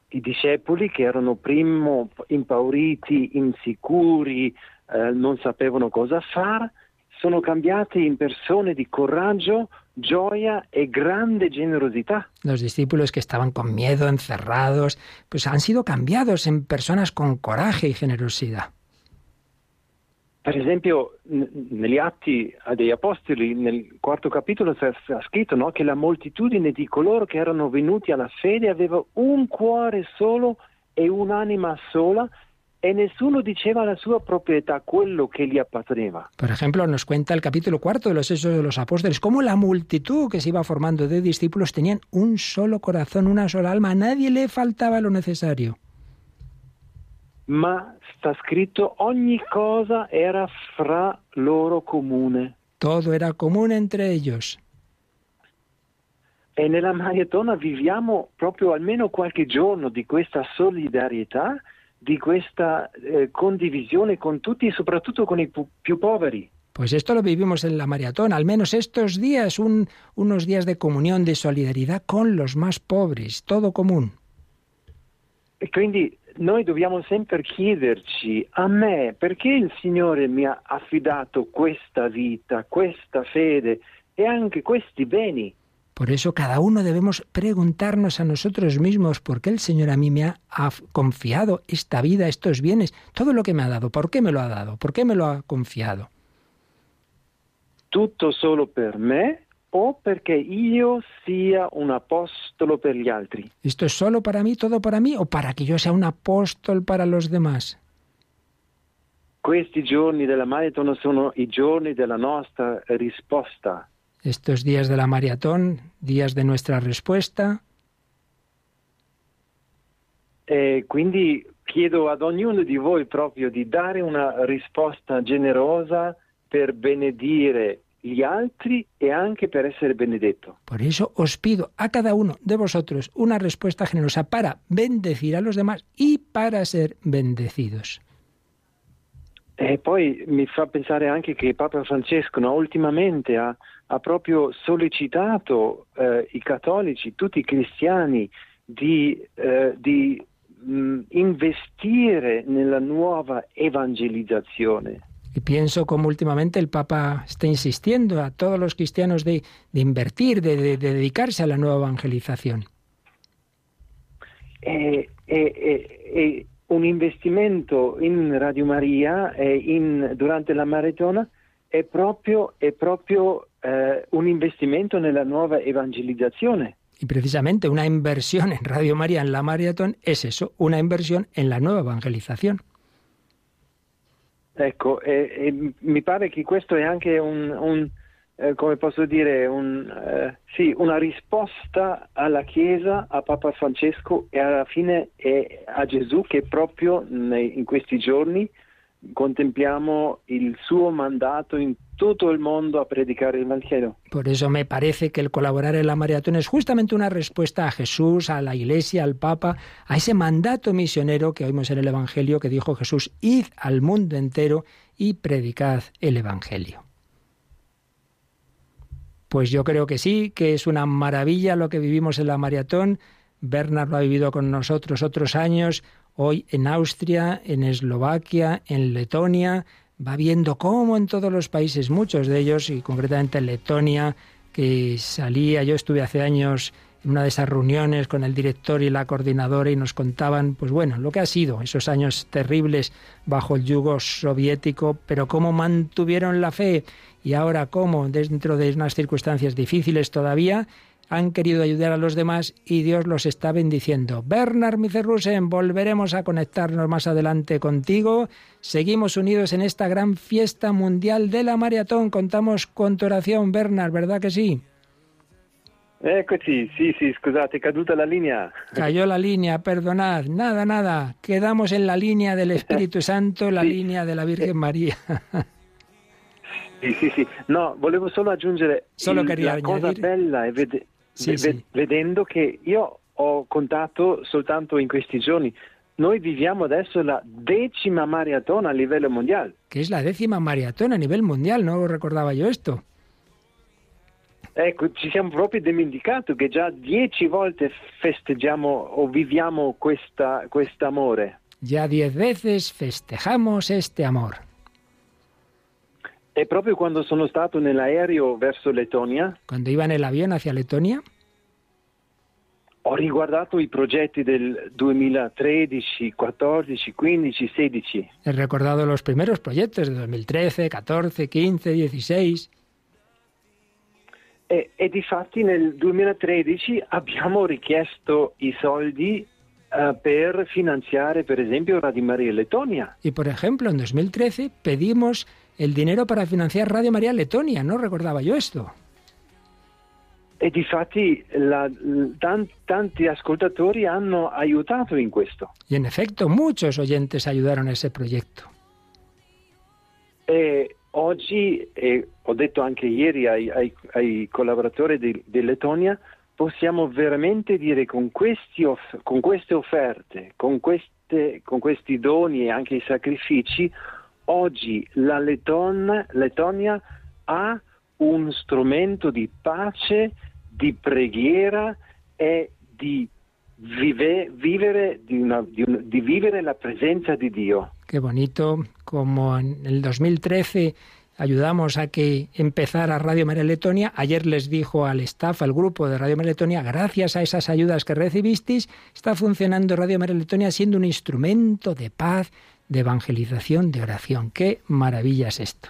I discepoli che erano prima impauriti, insicuri, eh, non sapevano cosa fare, sono cambiati in persone di coraggio, gioia e grande generosità. Los discípulos que estaban con miedo, encerrados, pues han sido cambiados en personas con coraje y generosidad. Per esempio, negli Atti degli Apostoli, nel quarto capitolo, c'è scritto no, che la moltitudine di coloro che erano venuti alla fede aveva un cuore solo e un'anima sola e nessuno diceva la sua proprietà, quello che gli apparteneva. Por ejemplo, nos cuenta el capítulo cuarto de los Hechos de los Apóstoles, cómo la multitud que se iba formando de discípulos tenían un solo corazón, una sola alma, a nadie le faltaba lo necesario. Ma sta scritto ogni cosa era fra loro comune. Todo era comune entre ellos. E nella maratona viviamo proprio almeno qualche giorno di questa solidarietà di questa eh, condivisione con tutti, soprattutto con i più poveri. Pues esto lo vivimos en la maratón, al menos estos días, un, unos días de comunión, de solidaridad con los más pobres, todo común. E quindi noi dobbiamo sempre chiederci, a me, perché il Signore mi ha affidato questa vita, questa fede e anche questi beni? Por eso cada uno debemos preguntarnos a nosotros mismos por qué el Señor a mí me ha confiado esta vida, estos bienes, todo lo que me ha dado, por qué me lo ha dado, por qué me lo ha confiado. Tutto solo per me o perché io sia un apostolo per gli altri? ¿Esto es solo para mí, todo para mí o para que yo sea un apóstol para los demás? Questi giorni della maratona sono i giorni della nostra risposta. estos días de la maratón, días de nuestra respuesta. E quindi chiedo ad ognuno di voi proprio di dare una risposta generosa per benedire gli altri e anche per essere benedetto. Por eso os pido a cada uno de vosotros una respuesta generosa para bendecir a los demás y para ser bendecidos. E poi mi fa pensare anche che Papa Francesco no, ultimamente ha, ha, proprio sollecitato eh, i cattolici, tutti i cristiani, di, eh, di mh, investire nella nuova evangelizzazione. Y pienso como últimamente el Papa está insistiendo a todos los cristianos de, de invertir, de, de, de, dedicarse a la nueva evangelización. E, e, e, un investimento in Radio Maria in, durante la maratona è proprio, è proprio eh, un investimento nella nuova evangelizzazione. Y precisamente una inversión en Radio María en la maratón es eso, una inversión en la nueva evangelización. Ecco, e, e mi pare che questo è anche un, un eh, come posso dire, un, eh, sì, una risposta alla Chiesa, a Papa Francesco e alla fine a Gesù che proprio nei, in questi giorni contempliamo il suo mandato in todo el mundo a predicar el Evangelio. Por eso me parece que el colaborar en la maratón es justamente una respuesta a Jesús, a la Iglesia, al Papa, a ese mandato misionero que oímos en el Evangelio que dijo Jesús, id al mundo entero y predicad el Evangelio. Pues yo creo que sí, que es una maravilla lo que vivimos en la maratón. Bernard lo ha vivido con nosotros otros años, hoy en Austria, en Eslovaquia, en Letonia, va viendo cómo en todos los países, muchos de ellos, y concretamente en Letonia, que salía, yo estuve hace años en una de esas reuniones con el director y la coordinadora y nos contaban, pues bueno, lo que ha sido esos años terribles bajo el yugo soviético, pero cómo mantuvieron la fe y ahora cómo, dentro de unas circunstancias difíciles todavía, han querido ayudar a los demás y Dios los está bendiciendo. Bernard Micerrusen, volveremos a conectarnos más adelante contigo. Seguimos unidos en esta gran fiesta mundial de la maratón. Contamos con tu oración, Bernard, ¿verdad que sí? Eccoci, sí, sí, scusate, caduta la línea. Cayó la línea, perdonad, nada, nada. Quedamos en la línea del Espíritu Santo, la *laughs* línea de la Virgen María. sì, sì, sì. No, volevo solo aggiungere solo il, la cosa bella è vede, sì, ved, vedendo che io ho contato soltanto in questi giorni noi viviamo adesso la decima maratona a livello mondiale. Che è la decima maratona a livello mondiale, non ricordavo io questo. Ecco, ci siamo proprio dimenticato che già dieci volte festeggiamo o viviamo questa, quest'amore. Già diez veces festejamos este amor. E proprio quando sono stato nell'aereo verso Lettonia. Quando iba nell'avione hacia Lettonia. Ho riguardato i progetti del 2013, 14, 15, 16. He recordado los primeros proyectos de 2013, 14, 15, 16. E, e difatti nel 2013 abbiamo richiesto i soldi uh, per finanziare per esempio Radio María Letonia. Y por ejemplo en 2013 pedimos el dinero para financiar Radio María Letonia, no recordaba yo esto. E difatti la, tan, tanti ascoltatori hanno aiutato in questo. Y en efecto muchos oyentes ayudaron a ese proyecto. E oggi, e ho detto anche ieri ai, ai, ai collaboratori di, di, Lettonia, possiamo veramente dire con, questi con queste offerte, con, queste, con, questi doni e anche i sacrifici, oggi la Letton, Lettonia ha un strumento di pace, di preghiera e di vive, vivere, di, una, di, un, di vivere la presencia di Dio. Qué bonito, como en el 2013 ayudamos a que empezara Radio María Letonia. Ayer les dijo al staff, al grupo de Radio María Letonia, gracias a esas ayudas que recibisteis, está funcionando Radio María Letonia siendo un instrumento de paz, de evangelización, de oración. Qué maravilla es esto.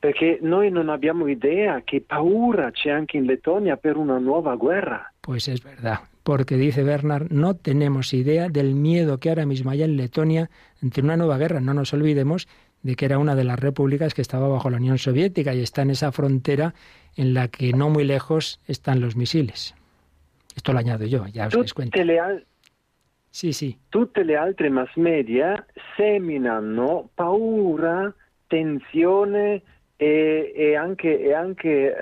Perché noi non abbiamo idea che paura c'è anche in Lettonia per una nuova guerra. Pues es verdad, porque dice Bernard, no tenemos idea del miedo que ahora mismo hay en Letonia ante una nueva guerra. No nos olvidemos de que era una de las repúblicas que estaba bajo la Unión Soviética y está en esa frontera en la que no muy lejos están los misiles. Esto lo añado yo, ya os dais cuenta. Sì, sì. Tutte le altre mass media seminano paura, tensione e, e anche, e anche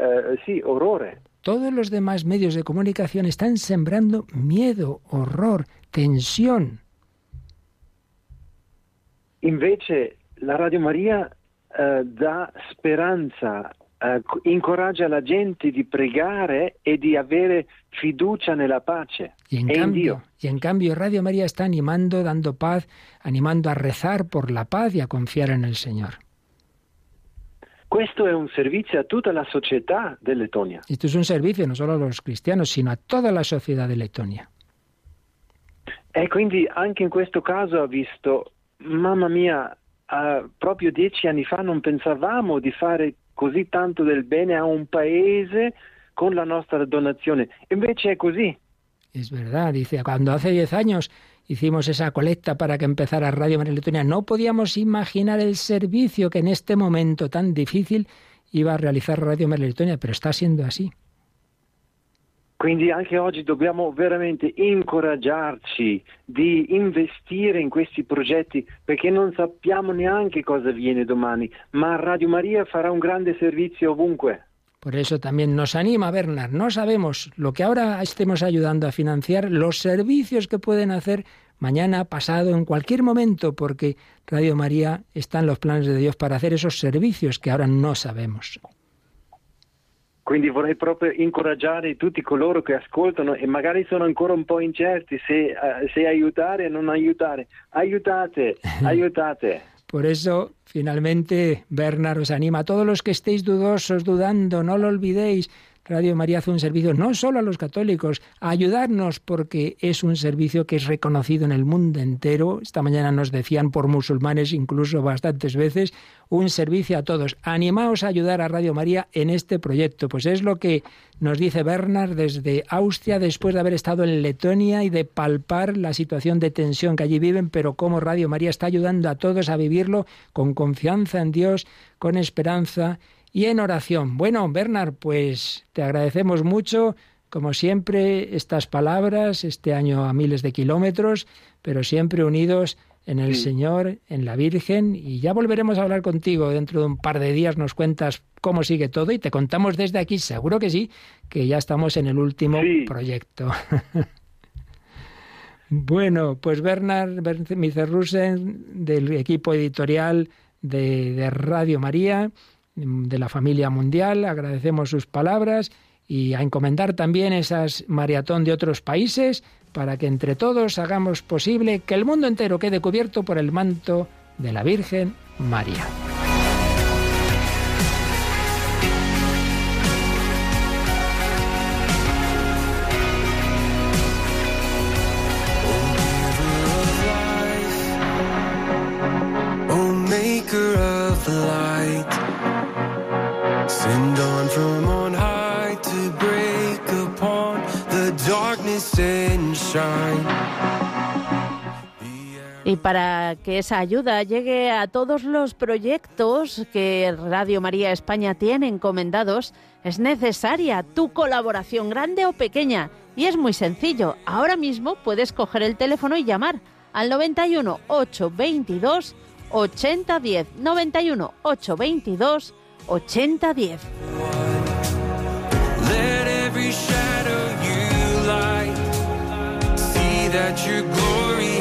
sì, orrore. Todos los demás medios de comunicación están sembrando miedo, horror, tensión. Invece la Radio Maria uh, dà speranza, uh, incoraggia la gente di pregare e di avere fiducia nella pace. Y en, cambio, y en cambio Radio María está animando, dando paz, animando a rezar por la paz y a confiar en el Señor. Questo è un servizio a tutta la società de Lettonia. Esto es un servicio no solo a los cristianos, sino a toda la sociedad de Letonia. E quindi anche in questo caso ha visto, mamma mia, uh, proprio dieci anni fa non pensavamo di fare così tanto del bene a un paese con la nostra donazione. Invece è così. Es verdad, dice, cuando hace diez años hicimos esa colecta para que empezara Radio María Letonia, no podíamos imaginar el servicio que en este momento tan difícil iba a realizar Radio María Letonia, pero está siendo así. Quindi anche oggi dobbiamo veramente incoraggiarci di investire in questi progetti perché non sappiamo neanche cosa viene domani, ma Radio Maria farà un grande servizio ovunque. Por eso también nos anima Bernard. No sabemos lo que ahora estemos ayudando a financiar, los servicios que pueden hacer mañana, pasado, en cualquier momento, porque Radio María está en los planes de Dios para hacer esos servicios que ahora no sabemos. Quindi vorrei proprio incoraggiare tutti coloro che ascoltano e magari sono ancora un po' incerti se, uh, se aiutare o non aiutare. Aiutate, *laughs* aiutate. Por eso, finalmente, Bernard os anima a todos los que estéis dudosos, dudando, no lo olvidéis. Radio María hace un servicio no solo a los católicos, a ayudarnos porque es un servicio que es reconocido en el mundo entero. Esta mañana nos decían por musulmanes incluso bastantes veces, un servicio a todos. Animaos a ayudar a Radio María en este proyecto. Pues es lo que nos dice Bernard desde Austria después de haber estado en Letonia y de palpar la situación de tensión que allí viven, pero cómo Radio María está ayudando a todos a vivirlo con confianza en Dios, con esperanza y en oración. Bueno, Bernard, pues te agradecemos mucho, como siempre, estas palabras, este año a miles de kilómetros, pero siempre unidos en el Señor, en la Virgen, y ya volveremos a hablar contigo dentro de un par de días, nos cuentas cómo sigue todo y te contamos desde aquí, seguro que sí, que ya estamos en el último proyecto. *laughs* bueno, pues Bernard Micerrusen, del equipo editorial de, de Radio María, de la familia mundial. Agradecemos sus palabras y a encomendar también esas maratón de otros países para que entre todos hagamos posible que el mundo entero quede cubierto por el manto de la Virgen María. Y para que esa ayuda llegue a todos los proyectos que Radio María España tiene encomendados, es necesaria tu colaboración grande o pequeña. Y es muy sencillo. Ahora mismo puedes coger el teléfono y llamar al 91 822 8010. 91 822 8010. That your glory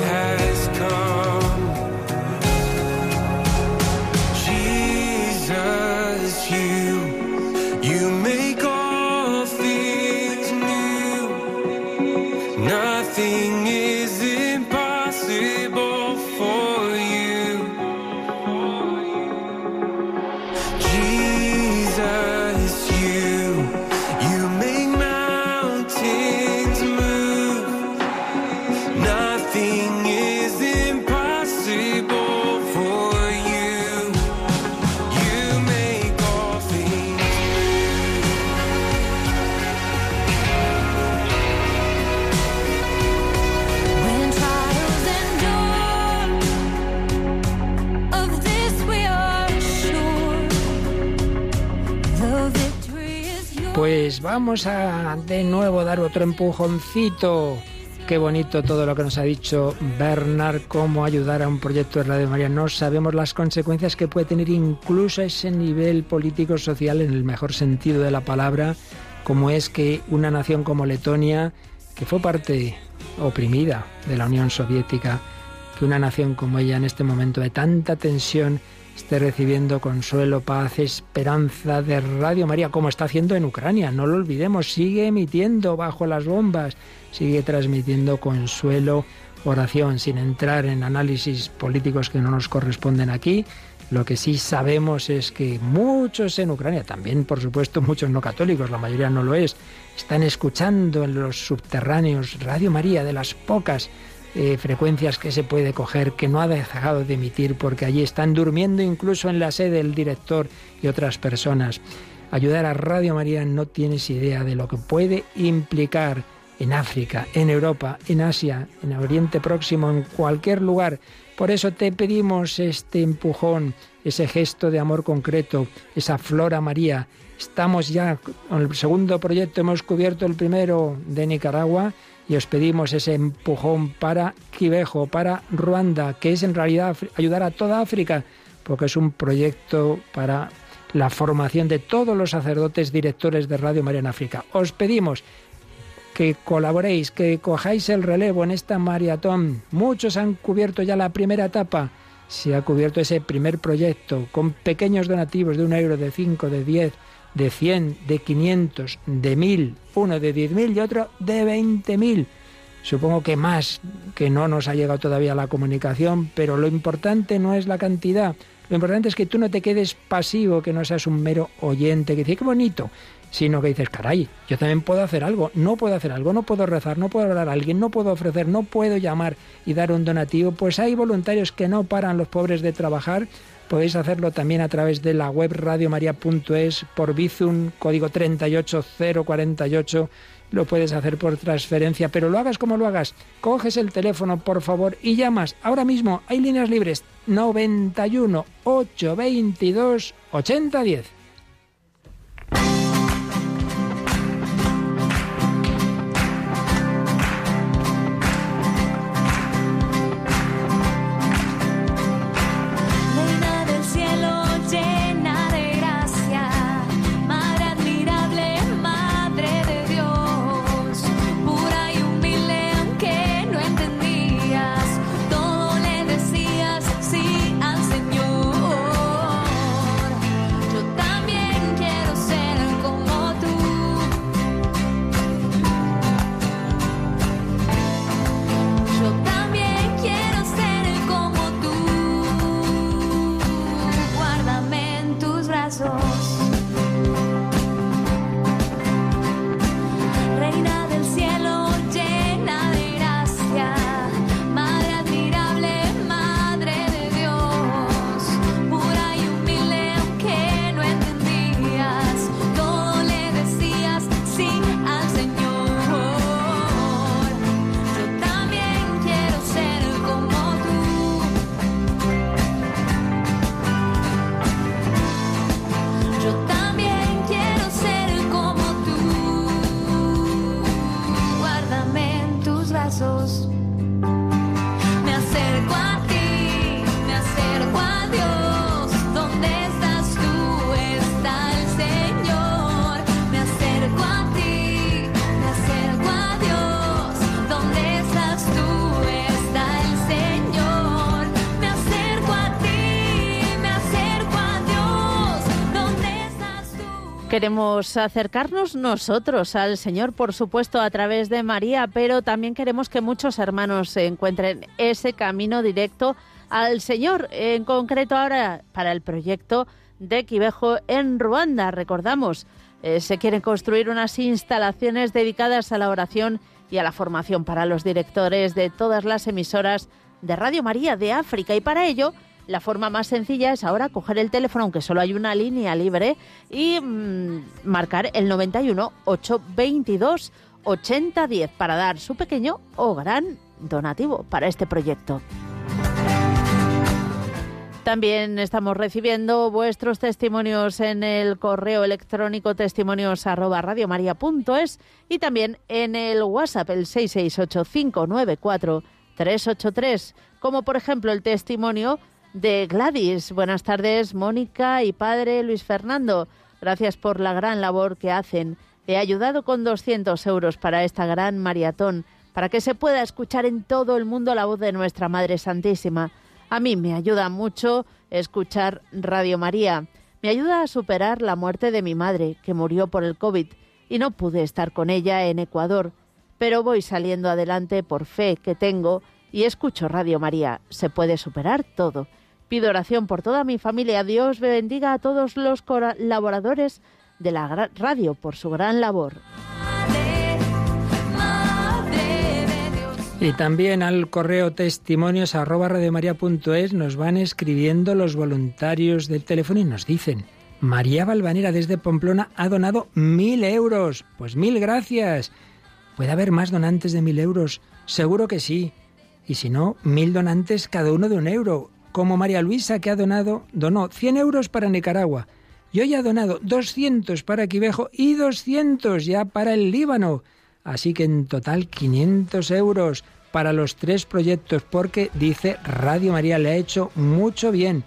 vamos a de nuevo dar otro empujoncito. Qué bonito todo lo que nos ha dicho Bernard, cómo ayudar a un proyecto de Radio María. No sabemos las consecuencias que puede tener incluso ese nivel político-social en el mejor sentido de la palabra, como es que una nación como Letonia, que fue parte oprimida de la Unión Soviética, que una nación como ella en este momento de tanta tensión esté recibiendo consuelo, paz, esperanza de Radio María, como está haciendo en Ucrania. No lo olvidemos, sigue emitiendo bajo las bombas, sigue transmitiendo consuelo, oración, sin entrar en análisis políticos que no nos corresponden aquí. Lo que sí sabemos es que muchos en Ucrania, también por supuesto *laughs* muchos no católicos, la mayoría no lo es, están escuchando en los subterráneos Radio María de las pocas eh, frecuencias que se puede coger, que no ha dejado de emitir, porque allí están durmiendo incluso en la sede el director y otras personas. Ayudar a Radio María no tienes idea de lo que puede implicar en África, en Europa, en Asia, en Oriente Próximo, en cualquier lugar. Por eso te pedimos este empujón, ese gesto de amor concreto, esa flor a María. Estamos ya con el segundo proyecto, hemos cubierto el primero de Nicaragua y os pedimos ese empujón para Quivejo, para Ruanda, que es en realidad ayudar a toda África, porque es un proyecto para la formación de todos los sacerdotes directores de Radio María en África. Os pedimos que colaboréis, que cojáis el relevo en esta maratón. Muchos han cubierto ya la primera etapa. Se ha cubierto ese primer proyecto con pequeños donativos de un euro, de cinco, de diez, de cien, de quinientos, de mil, uno de diez mil y otro de veinte mil. Supongo que más, que no nos ha llegado todavía la comunicación, pero lo importante no es la cantidad, Lo importante es que tú no te quedes pasivo, que no seas un mero oyente, que dice, qué bonito, sino que dices, caray, yo también puedo hacer algo, no puedo hacer algo, no puedo rezar, no puedo hablar a alguien, no puedo ofrecer, no puedo llamar y dar un donativo. Pues hay voluntarios que no paran los pobres de trabajar. Podéis hacerlo también a través de la web radiomaria.es por Bizum, código 38048 lo puedes hacer por transferencia, pero lo hagas como lo hagas, coges el teléfono por favor y llamas. Ahora mismo hay líneas libres 91 822 8010. Brazos. Queremos acercarnos nosotros al Señor, por supuesto, a través de María, pero también queremos que muchos hermanos se encuentren ese camino directo al Señor, en concreto ahora para el proyecto de Quivejo en Ruanda. Recordamos, eh, se quieren construir unas instalaciones dedicadas a la oración y a la formación para los directores de todas las emisoras de Radio María de África y para ello la forma más sencilla es ahora coger el teléfono, aunque solo hay una línea libre, y mm, marcar el 91 822 8010 para dar su pequeño o gran donativo para este proyecto. También estamos recibiendo vuestros testimonios en el correo electrónico testimonios y también en el WhatsApp el 668-594-383, como por ejemplo el testimonio de Gladys. Buenas tardes, Mónica y padre Luis Fernando. Gracias por la gran labor que hacen. He ayudado con 200 euros para esta gran maratón, para que se pueda escuchar en todo el mundo la voz de nuestra Madre Santísima. A mí me ayuda mucho escuchar Radio María. Me ayuda a superar la muerte de mi madre, que murió por el COVID, y no pude estar con ella en Ecuador. Pero voy saliendo adelante por fe que tengo y escucho Radio María. Se puede superar todo. Pido oración por toda mi familia. Dios bendiga a todos los colaboradores de la radio por su gran labor. Y también al correo testimonios nos van escribiendo los voluntarios del teléfono y nos dicen, María Balvanera desde Pamplona ha donado mil euros. Pues mil gracias. ¿Puede haber más donantes de mil euros? Seguro que sí. Y si no, mil donantes cada uno de un euro. Como María Luisa que ha donado, donó 100 euros para Nicaragua. Yo ya he donado 200 para Quivejo y 200 ya para el Líbano. Así que en total 500 euros para los tres proyectos porque dice Radio María le ha hecho mucho bien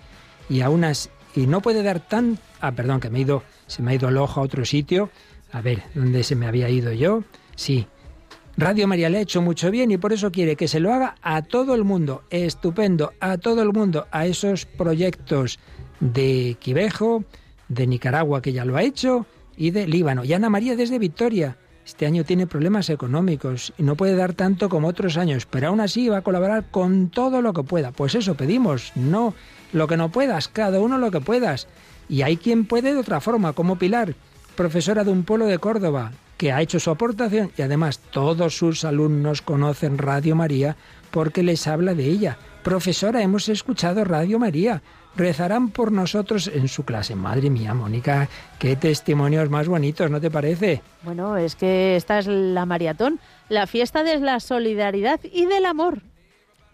y aún así y no puede dar tan ah perdón que me he ido se me ha ido el ojo a otro sitio a ver dónde se me había ido yo sí Radio María le ha hecho mucho bien y por eso quiere que se lo haga a todo el mundo estupendo a todo el mundo a esos proyectos de Quivejo de Nicaragua que ya lo ha hecho y de Líbano y Ana María desde Victoria este año tiene problemas económicos y no puede dar tanto como otros años, pero aún así va a colaborar con todo lo que pueda. Pues eso pedimos, no lo que no puedas, cada uno lo que puedas. Y hay quien puede de otra forma, como Pilar, profesora de un pueblo de Córdoba, que ha hecho su aportación y además todos sus alumnos conocen Radio María porque les habla de ella. Profesora, hemos escuchado Radio María. Rezarán por nosotros en su clase. Madre mía, Mónica, qué testimonios más bonitos, ¿no te parece? Bueno, es que esta es la maratón, la fiesta de la solidaridad y del amor.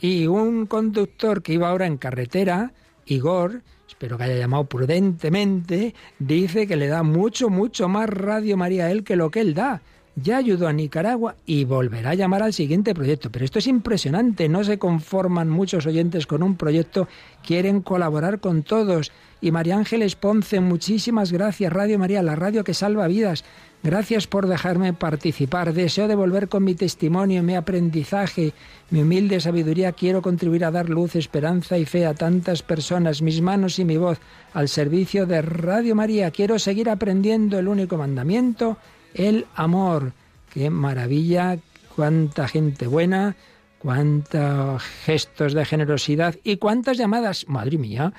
Y un conductor que iba ahora en carretera, Igor, espero que haya llamado prudentemente, dice que le da mucho, mucho más Radio María a él que lo que él da. Ya ayudó a Nicaragua y volverá a llamar al siguiente proyecto. Pero esto es impresionante, no se conforman muchos oyentes con un proyecto, quieren colaborar con todos. Y María Ángeles Ponce, muchísimas gracias, Radio María, la radio que salva vidas. Gracias por dejarme participar. Deseo devolver con mi testimonio, mi aprendizaje, mi humilde sabiduría. Quiero contribuir a dar luz, esperanza y fe a tantas personas, mis manos y mi voz, al servicio de Radio María. Quiero seguir aprendiendo el único mandamiento, el amor. Qué maravilla, cuánta gente buena, cuántos gestos de generosidad y cuántas llamadas. Madre mía.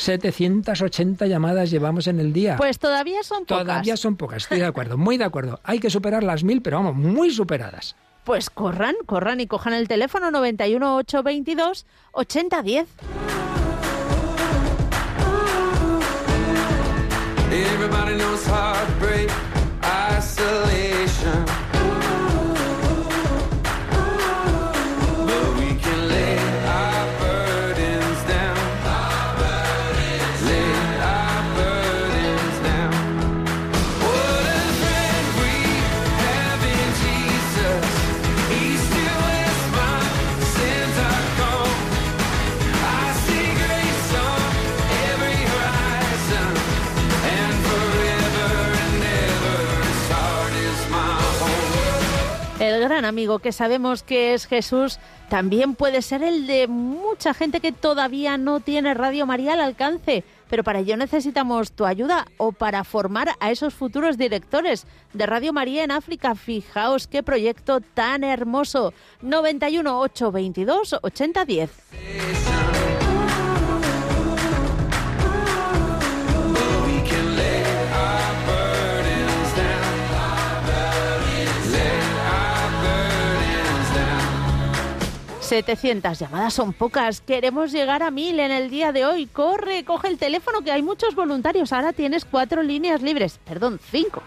780 llamadas llevamos en el día. Pues todavía son pocas. Todavía son pocas, estoy de acuerdo, muy de acuerdo. Hay que superar las mil, pero vamos, muy superadas. Pues corran, corran y cojan el teléfono 91 822 8010. Everybody knows heartbreak, gran amigo que sabemos que es Jesús también puede ser el de mucha gente que todavía no tiene Radio María al alcance. Pero para ello necesitamos tu ayuda o para formar a esos futuros directores de Radio María en África. Fijaos qué proyecto tan hermoso. 91 822 8010. 700 llamadas son pocas. Queremos llegar a mil en el día de hoy. Corre, coge el teléfono que hay muchos voluntarios. Ahora tienes cuatro líneas libres. Perdón, cinco.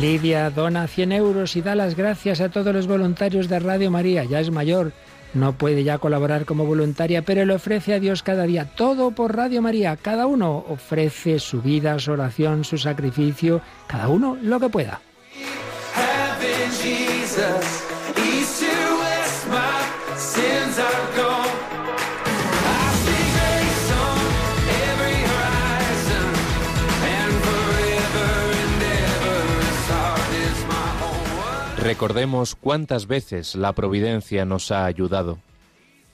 Lidia dona 100 euros y da las gracias a todos los voluntarios de Radio María. Ya es mayor, no puede ya colaborar como voluntaria, pero le ofrece a Dios cada día todo por Radio María. Cada uno ofrece su vida, su oración, su sacrificio, cada uno lo que pueda. Recordemos cuántas veces la providencia nos ha ayudado.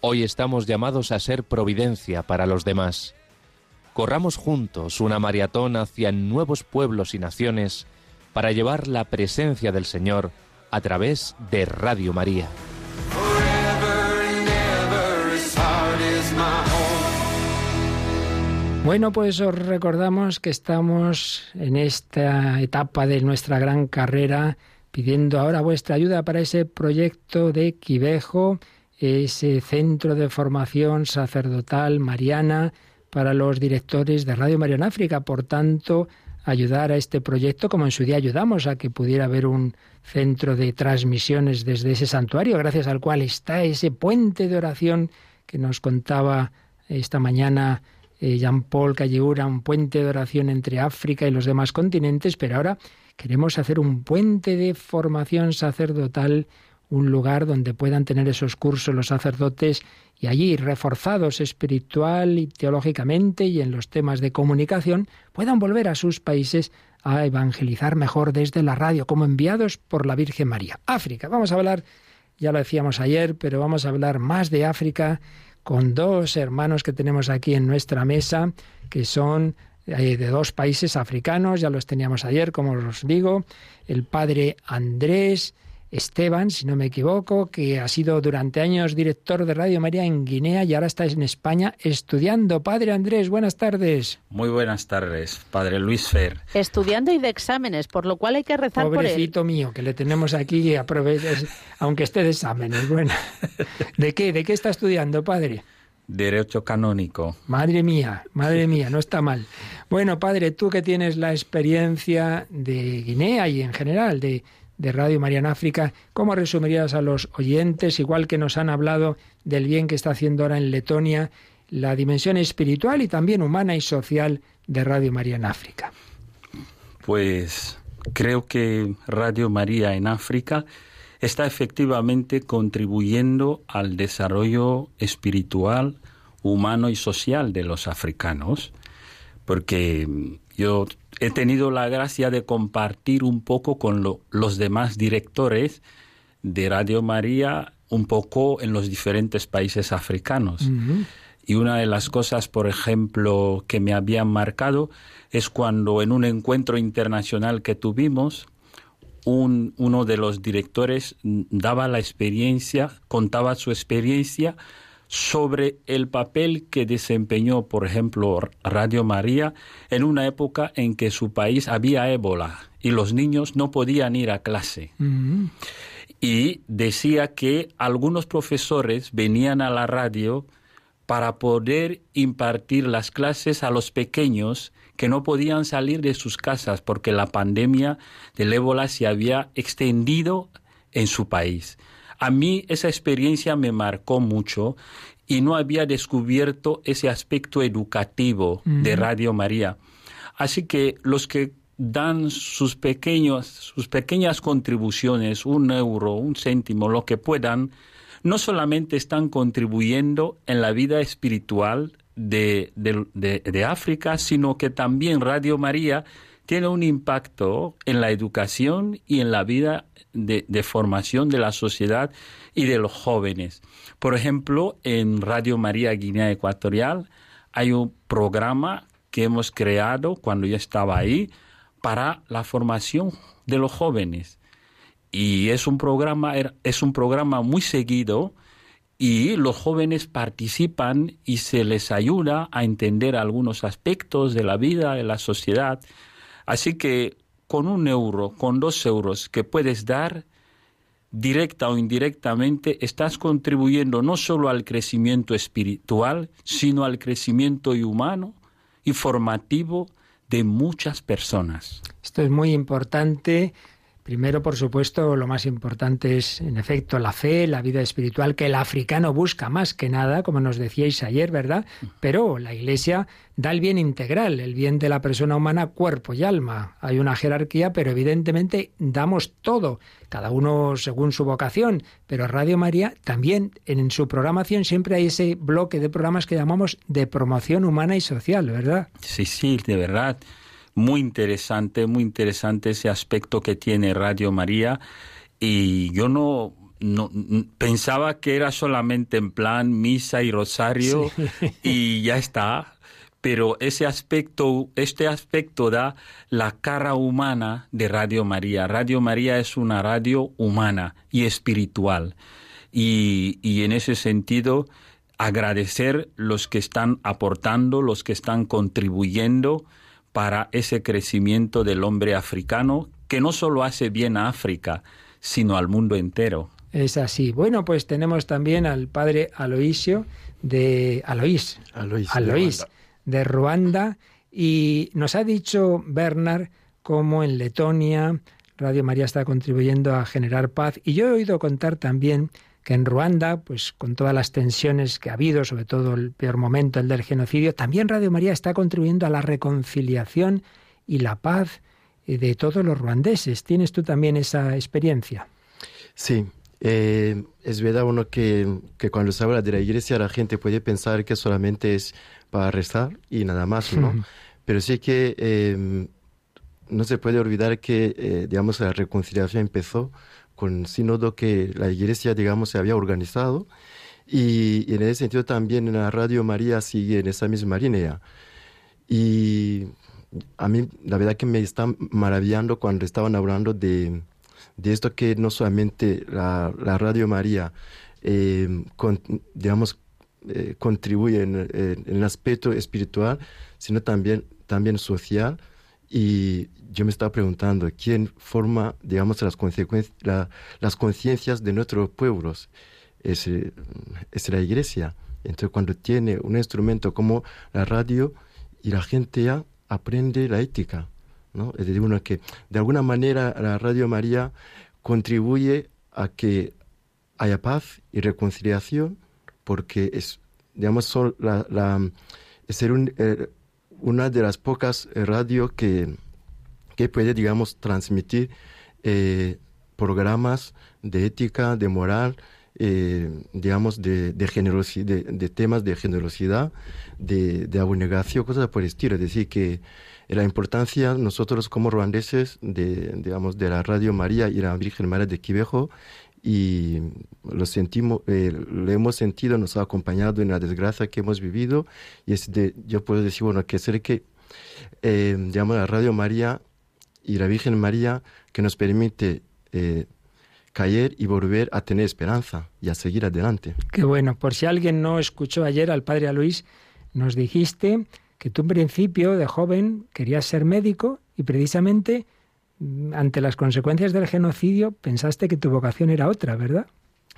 Hoy estamos llamados a ser providencia para los demás. Corramos juntos una maratón hacia nuevos pueblos y naciones para llevar la presencia del Señor a través de Radio María. Bueno, pues os recordamos que estamos en esta etapa de nuestra gran carrera pidiendo ahora vuestra ayuda para ese proyecto de Quivejo, ese centro de formación sacerdotal mariana para los directores de Radio María en África. Por tanto, ayudar a este proyecto, como en su día ayudamos a que pudiera haber un centro de transmisiones desde ese santuario, gracias al cual está ese puente de oración que nos contaba esta mañana eh, Jean-Paul Calleura, un puente de oración entre África y los demás continentes, pero ahora queremos hacer un puente de formación sacerdotal, un lugar donde puedan tener esos cursos los sacerdotes y allí, reforzados espiritual y teológicamente y en los temas de comunicación, puedan volver a sus países a evangelizar mejor desde la radio, como enviados por la Virgen María. África, vamos a hablar, ya lo decíamos ayer, pero vamos a hablar más de África con dos hermanos que tenemos aquí en nuestra mesa, que son de dos países africanos, ya los teníamos ayer, como os digo, el padre Andrés Esteban, si no me equivoco, que ha sido durante años director de Radio María en Guinea y ahora está en España estudiando. Padre Andrés, buenas tardes. Muy buenas tardes, Padre Luis Fer. Estudiando y de exámenes, por lo cual hay que rezar por él. Pobrecito mío, que le tenemos aquí, aunque esté de exámenes. Bueno, *laughs* ¿de qué? ¿De qué está estudiando, padre? Derecho canónico. Madre mía, madre mía, no está mal. Bueno, padre, tú que tienes la experiencia de Guinea y en general de de Radio María en África, ¿cómo resumirías a los oyentes, igual que nos han hablado del bien que está haciendo ahora en Letonia, la dimensión espiritual y también humana y social de Radio María en África? Pues creo que Radio María en África está efectivamente contribuyendo al desarrollo espiritual, humano y social de los africanos, porque yo he tenido la gracia de compartir un poco con los demás directores de Radio María un poco en los diferentes países africanos. Y una de las cosas, por ejemplo, que me habían marcado es cuando en un encuentro internacional que tuvimos, un, uno de los directores daba la experiencia, contaba su experiencia sobre el papel que desempeñó, por ejemplo, Radio María en una época en que su país había ébola y los niños no podían ir a clase. Y decía que algunos profesores venían a la radio para poder impartir las clases a los pequeños que no podían salir de sus casas porque la pandemia del ébola se había extendido en su país. A mí esa experiencia me marcó mucho y no había descubierto ese aspecto educativo de Radio María. Así que los que dan sus pequeños, sus pequeñas contribuciones, un euro, un céntimo, lo que puedan, no solamente están contribuyendo en la vida espiritual de, de África, sino que también Radio María tiene un impacto en la educación y en la vida de, formación de la sociedad y de los jóvenes. Por ejemplo, en Radio María Guinea Ecuatorial hay un programa que hemos creado cuando yo estaba ahí para la formación de los jóvenes. Y es un programa, es un programa muy seguido y los jóvenes participan y se les ayuda a entender algunos aspectos de la vida, de la sociedad. Así que con un euro, con dos euros que puedes dar, directa o indirectamente, estás contribuyendo no solo al crecimiento espiritual, sino al crecimiento humano y formativo de muchas personas. Esto es muy importante Primero, por supuesto, lo más importante es, en efecto, la fe, la vida espiritual, que el africano busca más que nada, como nos decíais ayer, ¿verdad? Pero la Iglesia da el bien integral, el bien de la persona humana, cuerpo y alma. Hay una jerarquía, pero evidentemente damos todo, cada uno según su vocación. Pero Radio María también, en su programación, siempre hay ese bloque de programas que llamamos de promoción humana y social, ¿verdad? Sí, sí, de verdad muy interesante, muy interesante ese aspecto que tiene Radio María y yo no, no pensaba que era solamente en plan misa y rosario y ya está, pero ese aspecto, este aspecto da la cara humana de Radio María. Radio María es una radio humana y espiritual. Y, y en ese sentido, agradecer los que están aportando, los que están contribuyendo, para ese crecimiento del hombre africano que no solo hace bien a África, sino al mundo entero. Es así. Bueno, pues tenemos también al padre Aloisio de Alois, Alois, de, Ruanda y nos ha dicho Bernard cómo en Letonia Radio María está contribuyendo a generar paz y yo he oído contar también que en Ruanda, pues con todas las tensiones que ha habido, sobre todo el peor momento, el del genocidio, también Radio María está contribuyendo a la reconciliación y la paz de todos los ruandeses. ¿Tienes tú también esa experiencia? Sí, Eh, es verdad uno que, que, cuando se habla de la iglesia la gente puede pensar que solamente es para rezar y nada más, ¿no? Pero sí que eh, no se puede olvidar que, eh, digamos, la reconciliación empezó con sínodo que la iglesia, digamos, se había organizado y, en ese sentido también la Radio María sigue en esa misma línea. Y a mí la verdad que me está maravillando cuando estaban hablando de, de esto que no solamente la, la Radio María, eh, digamos, eh, contribuye en, en, el aspecto espiritual, sino también, también social. Y yo me estaba preguntando, ¿quién forma, digamos, las, la, las conciencias de nuestros pueblos? Es, es la iglesia. Entonces, cuando tiene un instrumento como la radio y la gente ya aprende la ética, ¿no? Es decir, uno que de alguna manera la Radio María contribuye a que haya paz y reconciliación, porque es, digamos, son la, la es eh, una de las pocas radios que, que puede, digamos, transmitir eh, programas de ética, de moral, eh, digamos, de, de, generosidad, de, temas de generosidad, de, de, abnegación, cosas por el estilo. Es decir, que la importancia nosotros como ruandeses de, digamos, de la Radio María y la Virgen María de Quivejo y lo sentimos, eh, lo hemos sentido, nos ha acompañado en la desgracia que hemos vivido y es de, yo puedo decir, bueno, que ser que, eh, digamos, la Radio María y la Virgen María que nos permite eh, caer y volver a tener esperanza y a seguir adelante. Qué bueno, por si alguien no escuchó ayer al Padre Luis, nos dijiste que tú en principio de joven querías ser médico y precisamente ante las consecuencias del genocidio pensaste que tu vocación era otra, ¿verdad?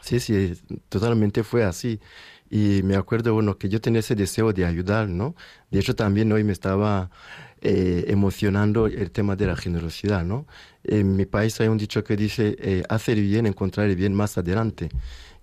Sí, sí, totalmente fue así. Y me acuerdo, bueno, que yo tenía ese deseo de ayudar, ¿no? De hecho, también hoy me estaba eh, emocionando el tema de la generosidad, ¿no? En mi país hay un dicho que dice, eh, hacer bien, encontrar el bien más adelante.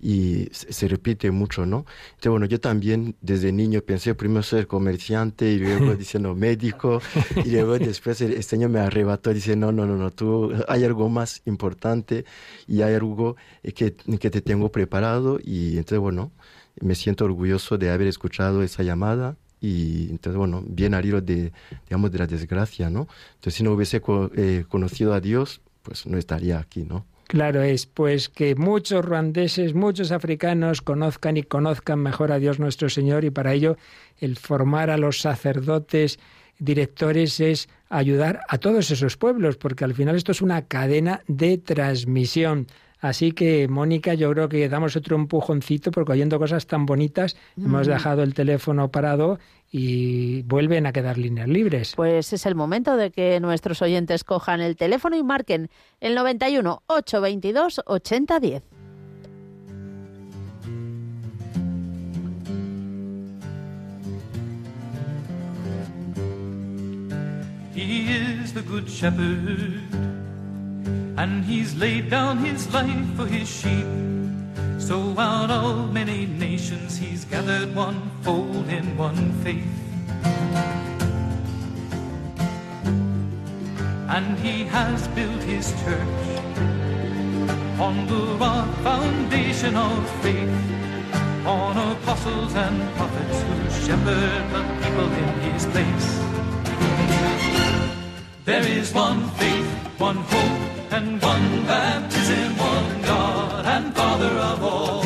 Y se, se, repite mucho, ¿no? Entonces, bueno, yo también desde niño pensé primero ser comerciante y luego *laughs* diciendo médico y luego después este año me arrebató dice, no, no, no, no, tú hay algo más importante y hay algo que, que te tengo preparado y entonces, bueno, me siento orgulloso de haber escuchado esa llamada y entonces, bueno, bien al hilo de, digamos, de la desgracia, ¿no? Entonces, si no hubiese co eh, conocido a Dios, pues no estaría aquí, ¿no? Claro es, pues que muchos ruandeses, muchos africanos conozcan y conozcan mejor a Dios nuestro Señor y para ello el formar a los sacerdotes directores es ayudar a todos esos pueblos, porque al final esto es una cadena de transmisión. Así que, Mónica, yo creo que damos otro empujoncito porque oyendo cosas tan bonitas mm. hemos dejado el teléfono parado y vuelven a quedar líneas libres. Pues es el momento de que nuestros oyentes cojan el teléfono y marquen el 91 822 8010. He is the good shepherd. And he's laid down his life for his sheep. So out of many nations he's gathered one fold in one faith. And he has built his church on the rock foundation of faith, on apostles and prophets who shepherd the people in his place. There is one faith, one hope one baptism, one God and Father of all.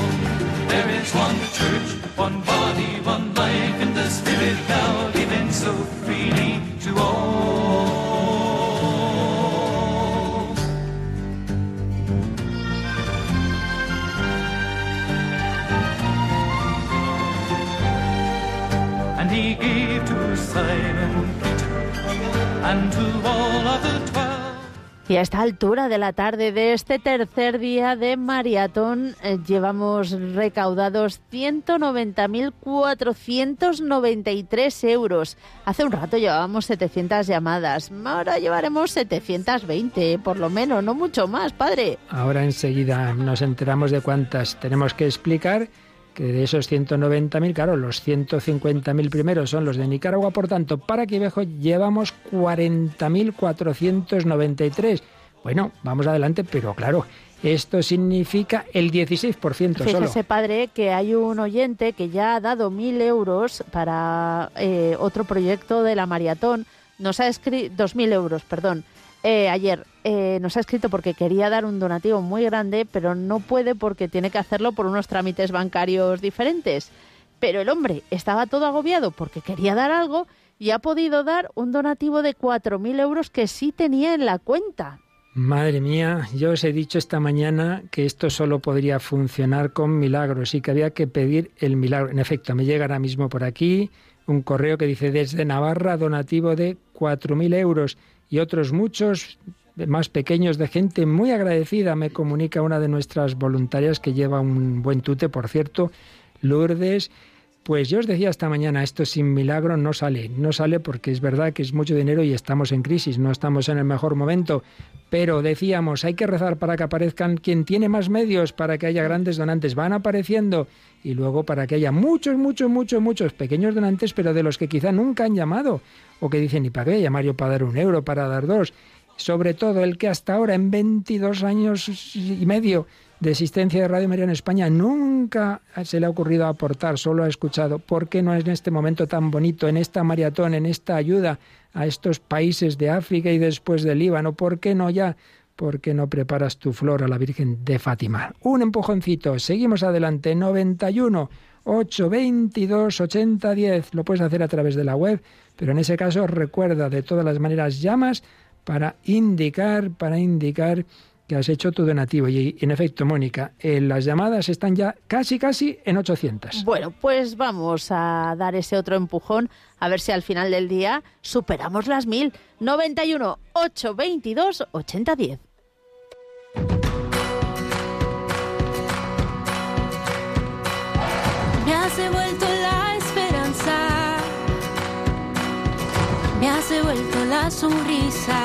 There is one church, one body, one life in the Spirit now given so freely to all. And he gave to Simon Peter and to all twelve. Y a esta altura de la tarde de este tercer día de maratón eh, llevamos recaudados 190.493 euros. Hace un rato llevábamos 700 llamadas, ahora llevaremos 720 por lo menos, no mucho más, padre. Ahora enseguida nos enteramos de cuántas tenemos que explicar que de esos 190.000, claro, los 150.000 primeros son los de Nicaragua, por tanto, para Quivejo llevamos 40.493. Bueno, vamos adelante, pero claro, esto significa el 16% solo. Fíjese, padre, que hay un oyente que ya ha dado mil euros para eh, otro proyecto de la maratón. Nos ha escrito, dos mil euros, perdón. Eh, ayer eh, nos ha escrito porque quería dar un donativo muy grande, pero no puede porque tiene que hacerlo por unos trámites bancarios diferentes. Pero el hombre estaba todo agobiado porque quería dar algo y ha podido dar un donativo de 4.000 euros que sí tenía en la cuenta. Madre mía, yo os he dicho esta mañana que esto solo podría funcionar con milagros y que había que pedir el milagro. En efecto, me llega ahora mismo por aquí un correo que dice desde Navarra donativo de 4.000 euros y otros muchos más pequeños de gente muy agradecida. Me comunica una de nuestras voluntarias que lleva un buen tute, por cierto, Lourdes. Pues yo os decía esta mañana, esto sin milagro no sale. No sale porque es verdad que es mucho dinero y estamos en crisis, no estamos en el mejor momento. Pero decíamos, hay que rezar para que aparezcan quien tiene más medios, para que haya grandes donantes. Van apareciendo. Y luego para que haya muchos, muchos, muchos, muchos pequeños donantes, pero de los que quizá nunca han llamado. O que dicen, ¿y para qué llamar yo para dar un euro, para dar dos? Sobre todo el que hasta ahora, en 22 años y medio, de existencia de Radio María en España nunca se le ha ocurrido aportar, solo ha escuchado. ¿Por qué no en este momento tan bonito, en esta maratón, en esta ayuda a estos países de África y después del Líbano? ¿Por qué no ya? ¿Por qué no preparas tu flor a la Virgen de Fátima? Un empujoncito, seguimos adelante, 91 822 8010. Lo puedes hacer a través de la web, pero en ese caso recuerda de todas las maneras llamas para indicar, para indicar que has hecho tu donativo. Y en efecto, Mónica, eh, las llamadas están ya casi, casi en 800. Bueno, pues vamos a dar ese otro empujón a ver si al final del día superamos las mil. 91 822 8010. Devuelto la sonrisa.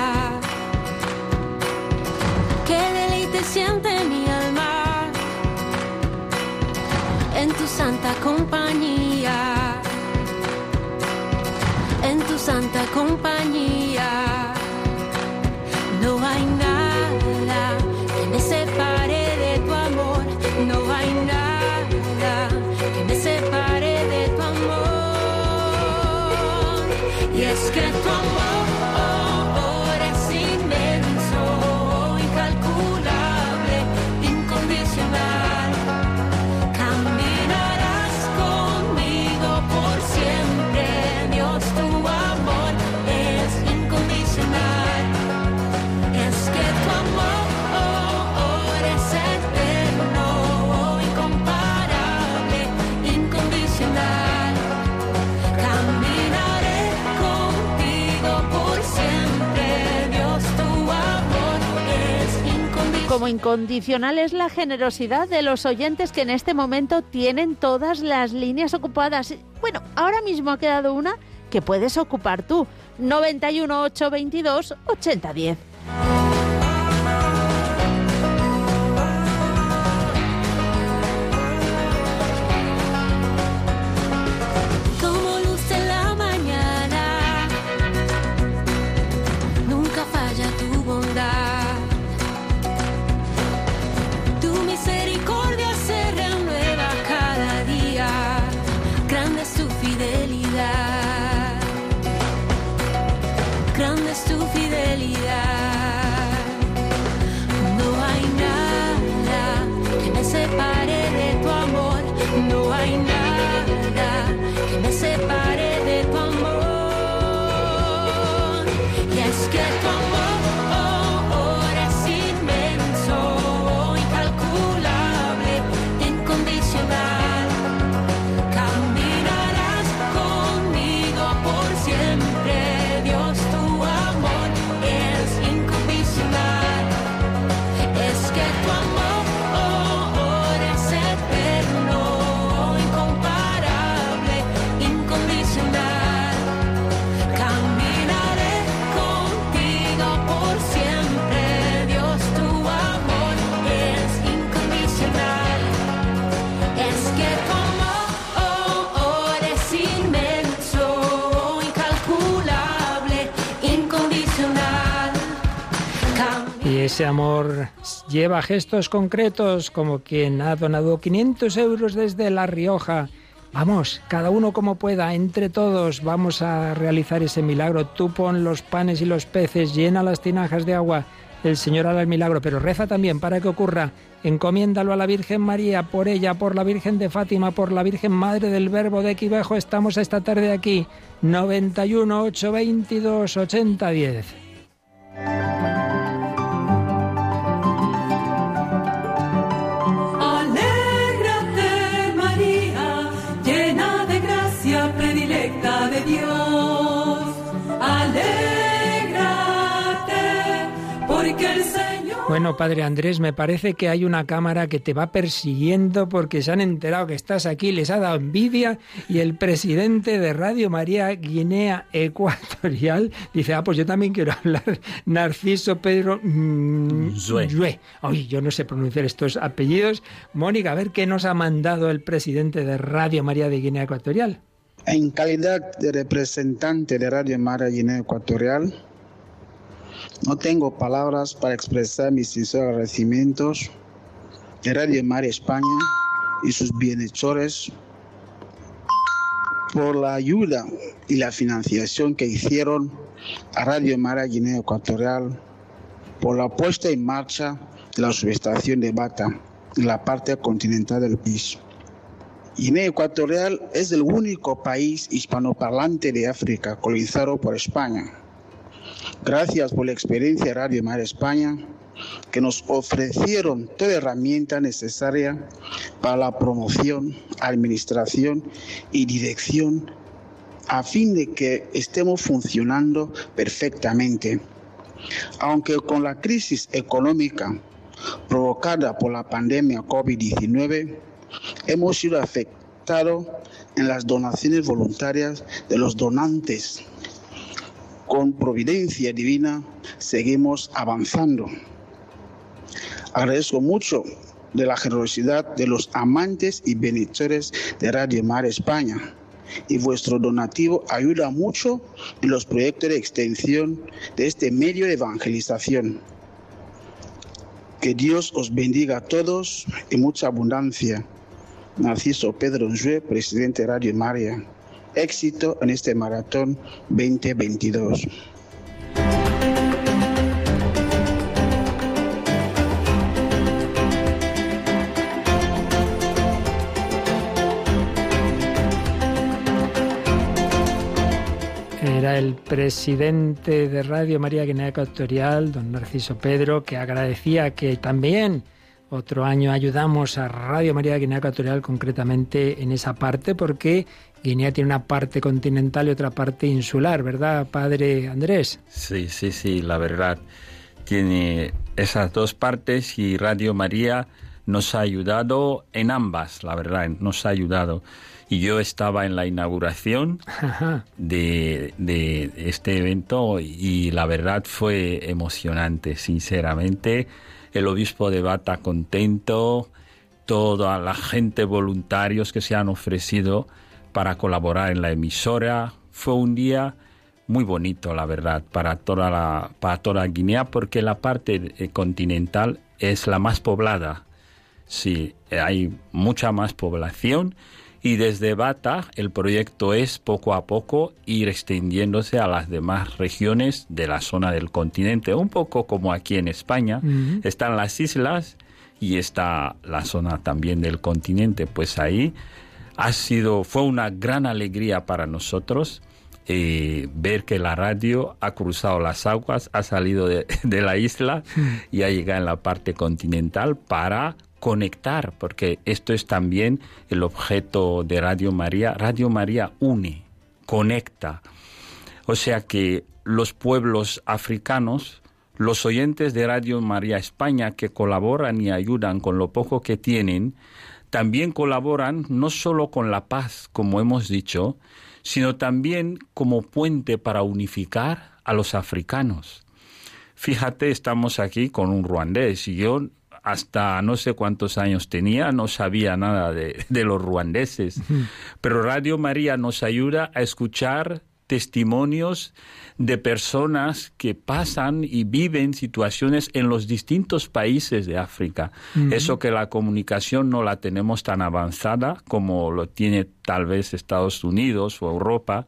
Qué deleite siente mi alma en tu santa compañía, en tu santa compañía. No hay Como incondicional es la generosidad de los oyentes que en este momento tienen todas las líneas ocupadas. Bueno, ahora mismo ha quedado una que puedes ocupar tú. 91 822 8010. Ese amor lleva gestos concretos como quien ha donado 500 euros desde La Rioja. Vamos, cada uno como pueda, entre todos vamos a realizar ese milagro. Tú pon los panes y los peces, llena las tinajas de agua. El Señor hará el milagro, pero reza también para que ocurra. Encomiéndalo a la Virgen María, por ella, por la Virgen de Fátima, por la Virgen Madre del Verbo de Quivejo. Estamos esta tarde aquí. 91 822 8010. Bueno, Padre Andrés, me parece que hay una cámara que te va persiguiendo porque se han enterado que estás aquí, les ha dado envidia y el presidente de Radio María Guinea Ecuatorial dice, ah, pues yo también quiero *laughs* hablar, Narciso Pedro mm, Zue. Zue. Ay, yo no sé pronunciar estos apellidos. Mónica, a ver qué nos ha mandado el presidente de Radio María de Guinea Ecuatorial. En calidad de representante de Radio María Guinea Ecuatorial, no tengo palabras para expresar mis sinceros agradecimientos de Radio María España y sus bienhechores por la ayuda y la financiación que hicieron a Radio María Guinea Ecuatorial por la puesta en marcha de la subestación de Bata en la parte continental del país. Guinea Ecuatorial es el único país hispanoparlante de África colonizado por España. Gracias por la experiencia Radio Mar España, que nos ofrecieron toda herramienta necesaria para la promoción, administración y dirección a fin de que estemos funcionando perfectamente. Aunque con la crisis económica provocada por la pandemia COVID-19, hemos sido afectados en las donaciones voluntarias de los donantes con providencia divina seguimos avanzando. Agradezco mucho de la generosidad de los amantes y benefactores de Radio Mar España y vuestro donativo ayuda mucho en los proyectos de extensión de este medio de evangelización. Que Dios os bendiga a todos y mucha abundancia. Narciso Pedro Nzue, presidente de Radio María éxito en este maratón 2022. Era el presidente de Radio María Guinea Ecuatorial, don Narciso Pedro, que agradecía que también otro año ayudamos a Radio María Guinea Ecuatorial concretamente en esa parte porque Guinea tiene una parte continental y otra parte insular, ¿verdad, padre Andrés? Sí, sí, sí, la verdad. Tiene esas dos partes y Radio María nos ha ayudado en ambas, la verdad, nos ha ayudado. Y yo estaba en la inauguración de, de este evento y la verdad fue emocionante, sinceramente. El obispo de Bata contento, toda la gente voluntarios que se han ofrecido para colaborar en la emisora. Fue un día muy bonito, la verdad, para toda, la, para toda Guinea, porque la parte eh, continental es la más poblada. Sí, hay mucha más población y desde Bata el proyecto es poco a poco ir extendiéndose a las demás regiones de la zona del continente, un poco como aquí en España. Están las islas y está la zona también del continente, pues ahí ha sido, fue una gran alegría para nosotros eh, ver que la radio ha cruzado las aguas, ha salido de, *laughs* de la isla y ha llegado en la parte continental para conectar, porque esto es también el objeto de Radio María. Radio María une, conecta. O sea que los pueblos africanos, los oyentes de Radio María España que colaboran y ayudan con lo poco que tienen, también colaboran no solo con la paz, como hemos dicho, sino también como puente para unificar a los africanos. Fíjate, estamos aquí con un ruandés y yo hasta no sé cuántos años tenía, no sabía nada de, de los ruandeses. Pero Radio María nos ayuda a escuchar testimonios de personas que pasan y viven situaciones en los distintos países de África. Eso que la comunicación no la tenemos tan avanzada como lo tiene tal vez Estados Unidos o Europa,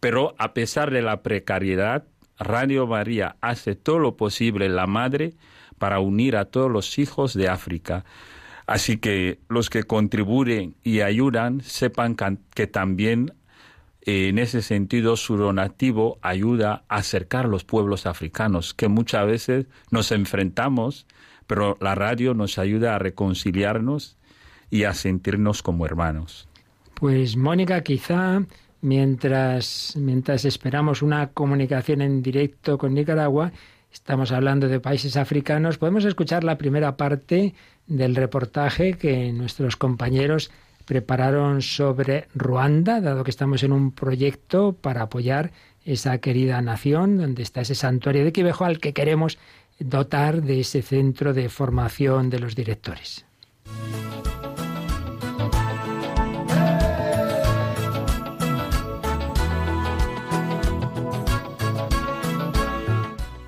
pero a pesar de la precariedad, Radio María hace todo lo posible, la madre, para unir a todos los hijos de África. Así que los que contribuyen y ayudan sepan que también en ese sentido su donativo ayuda a acercar los pueblos africanos, que muchas veces nos enfrentamos, pero la radio nos ayuda a reconciliarnos y a sentirnos como hermanos. Pues Mónica, quizá mientras, mientras esperamos una comunicación en directo con Nicaragua, estamos hablando de países africanos, podemos escuchar la primera parte del reportaje que nuestros compañeros prepararon sobre Ruanda, dado que estamos en un proyecto para apoyar esa querida nación donde está ese santuario de Quibejo al que queremos dotar de ese centro de formación de los directores.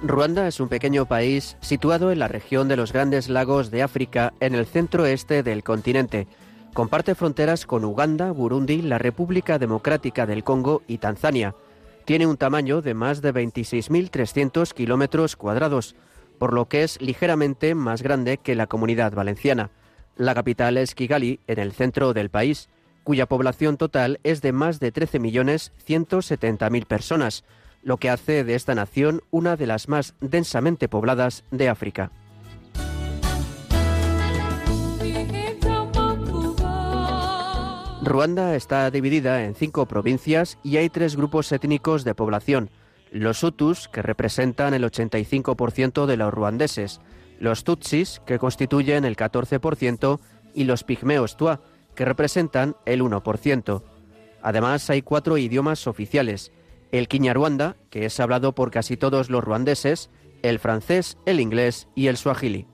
Ruanda es un pequeño país situado en la región de los Grandes Lagos de África, en el centro-este del continente. Comparte fronteras con Uganda, Burundi, la República Democrática del Congo y Tanzania. Tiene un tamaño de más de 26.300 kilómetros cuadrados, por lo que es ligeramente más grande que la comunidad valenciana. La capital es Kigali, en el centro del país, cuya población total es de más de 13.170.000 personas, lo que hace de esta nación una de las más densamente pobladas de África. Ruanda está dividida en cinco provincias y hay tres grupos étnicos de población. Los Hutus, que representan el 85% de los ruandeses, los Tutsis, que constituyen el 14%, y los pigmeos Tua, que representan el 1%. Además, hay cuatro idiomas oficiales, el Kinyarwanda, que es hablado por casi todos los ruandeses, el francés, el inglés y el suajili.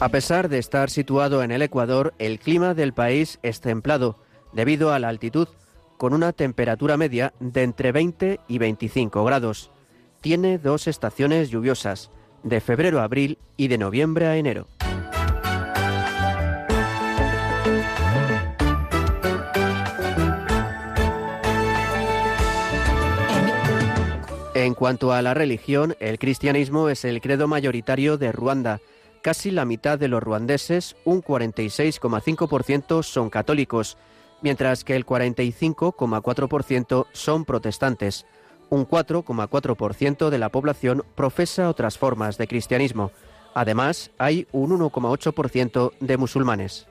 A pesar de estar situado en el Ecuador, el clima del país es templado, debido a la altitud, con una temperatura media de entre 20 y 25 grados. Tiene dos estaciones lluviosas, de febrero a abril y de noviembre a enero. En cuanto a la religión, el cristianismo es el credo mayoritario de Ruanda. Casi la mitad de los ruandeses, un 46,5%, son católicos, mientras que el 45,4% son protestantes. Un 4,4% de la población profesa otras formas de cristianismo. Además, hay un 1,8% de musulmanes.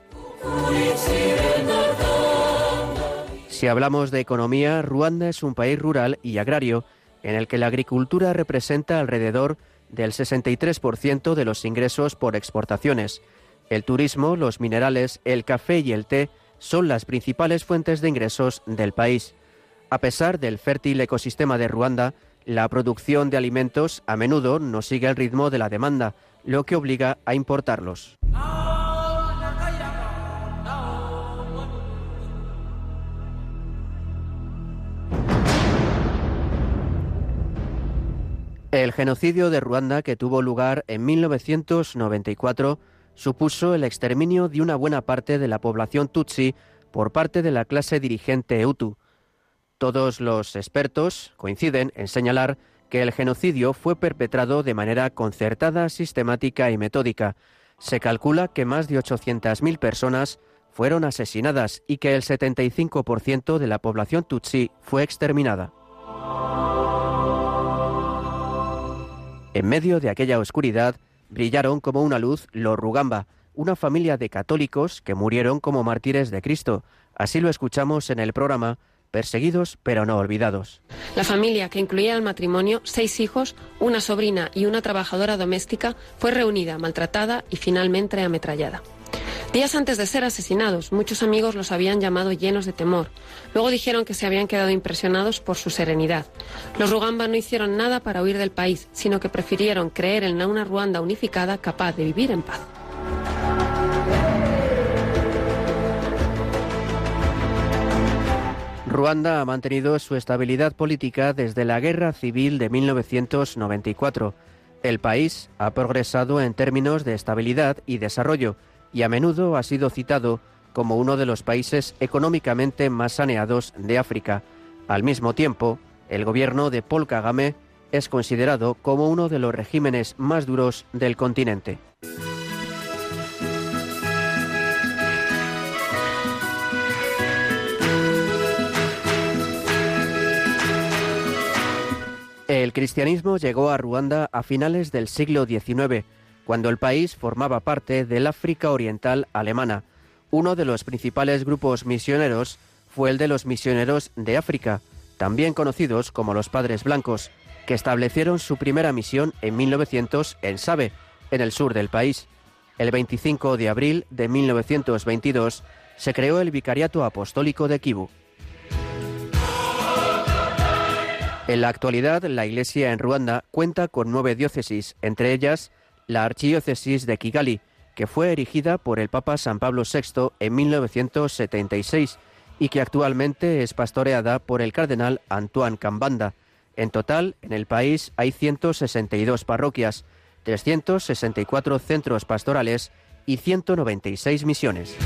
Si hablamos de economía, Ruanda es un país rural y agrario en el que la agricultura representa alrededor del 63% de los ingresos por exportaciones. El turismo, los minerales, el café y el té son las principales fuentes de ingresos del país. A pesar del fértil ecosistema de Ruanda, la producción de alimentos a menudo no sigue el ritmo de la demanda, lo que obliga a importarlos. El genocidio de Ruanda, que tuvo lugar en 1994, supuso el exterminio de una buena parte de la población tutsi por parte de la clase dirigente Hutu. Todos los expertos coinciden en señalar que el genocidio fue perpetrado de manera concertada, sistemática y metódica. Se calcula que más de 800.000 personas fueron asesinadas y que el 75% de la población tutsi fue exterminada. En medio de aquella oscuridad brillaron como una luz los Rugamba, una familia de católicos que murieron como mártires de Cristo. Así lo escuchamos en el programa Perseguidos pero no olvidados. La familia, que incluía al matrimonio, seis hijos, una sobrina y una trabajadora doméstica, fue reunida, maltratada y finalmente ametrallada. Días antes de ser asesinados, muchos amigos los habían llamado llenos de temor. Luego dijeron que se habían quedado impresionados por su serenidad. Los Rugamba no hicieron nada para huir del país, sino que prefirieron creer en una Ruanda unificada capaz de vivir en paz. Ruanda ha mantenido su estabilidad política desde la Guerra Civil de 1994. El país ha progresado en términos de estabilidad y desarrollo y a menudo ha sido citado como uno de los países económicamente más saneados de África. Al mismo tiempo, el gobierno de Paul Kagame es considerado como uno de los regímenes más duros del continente. El cristianismo llegó a Ruanda a finales del siglo XIX, cuando el país formaba parte del África Oriental alemana. Uno de los principales grupos misioneros fue el de los misioneros de África, también conocidos como los Padres Blancos, que establecieron su primera misión en 1900 en Sabe, en el sur del país. El 25 de abril de 1922 se creó el Vicariato Apostólico de Kivu. En la actualidad, la Iglesia en Ruanda cuenta con nueve diócesis, entre ellas la Archidiócesis de Kigali, que fue erigida por el Papa San Pablo VI en 1976 y que actualmente es pastoreada por el cardenal Antoine Cambanda. En total, en el país hay 162 parroquias, 364 centros pastorales y 196 misiones.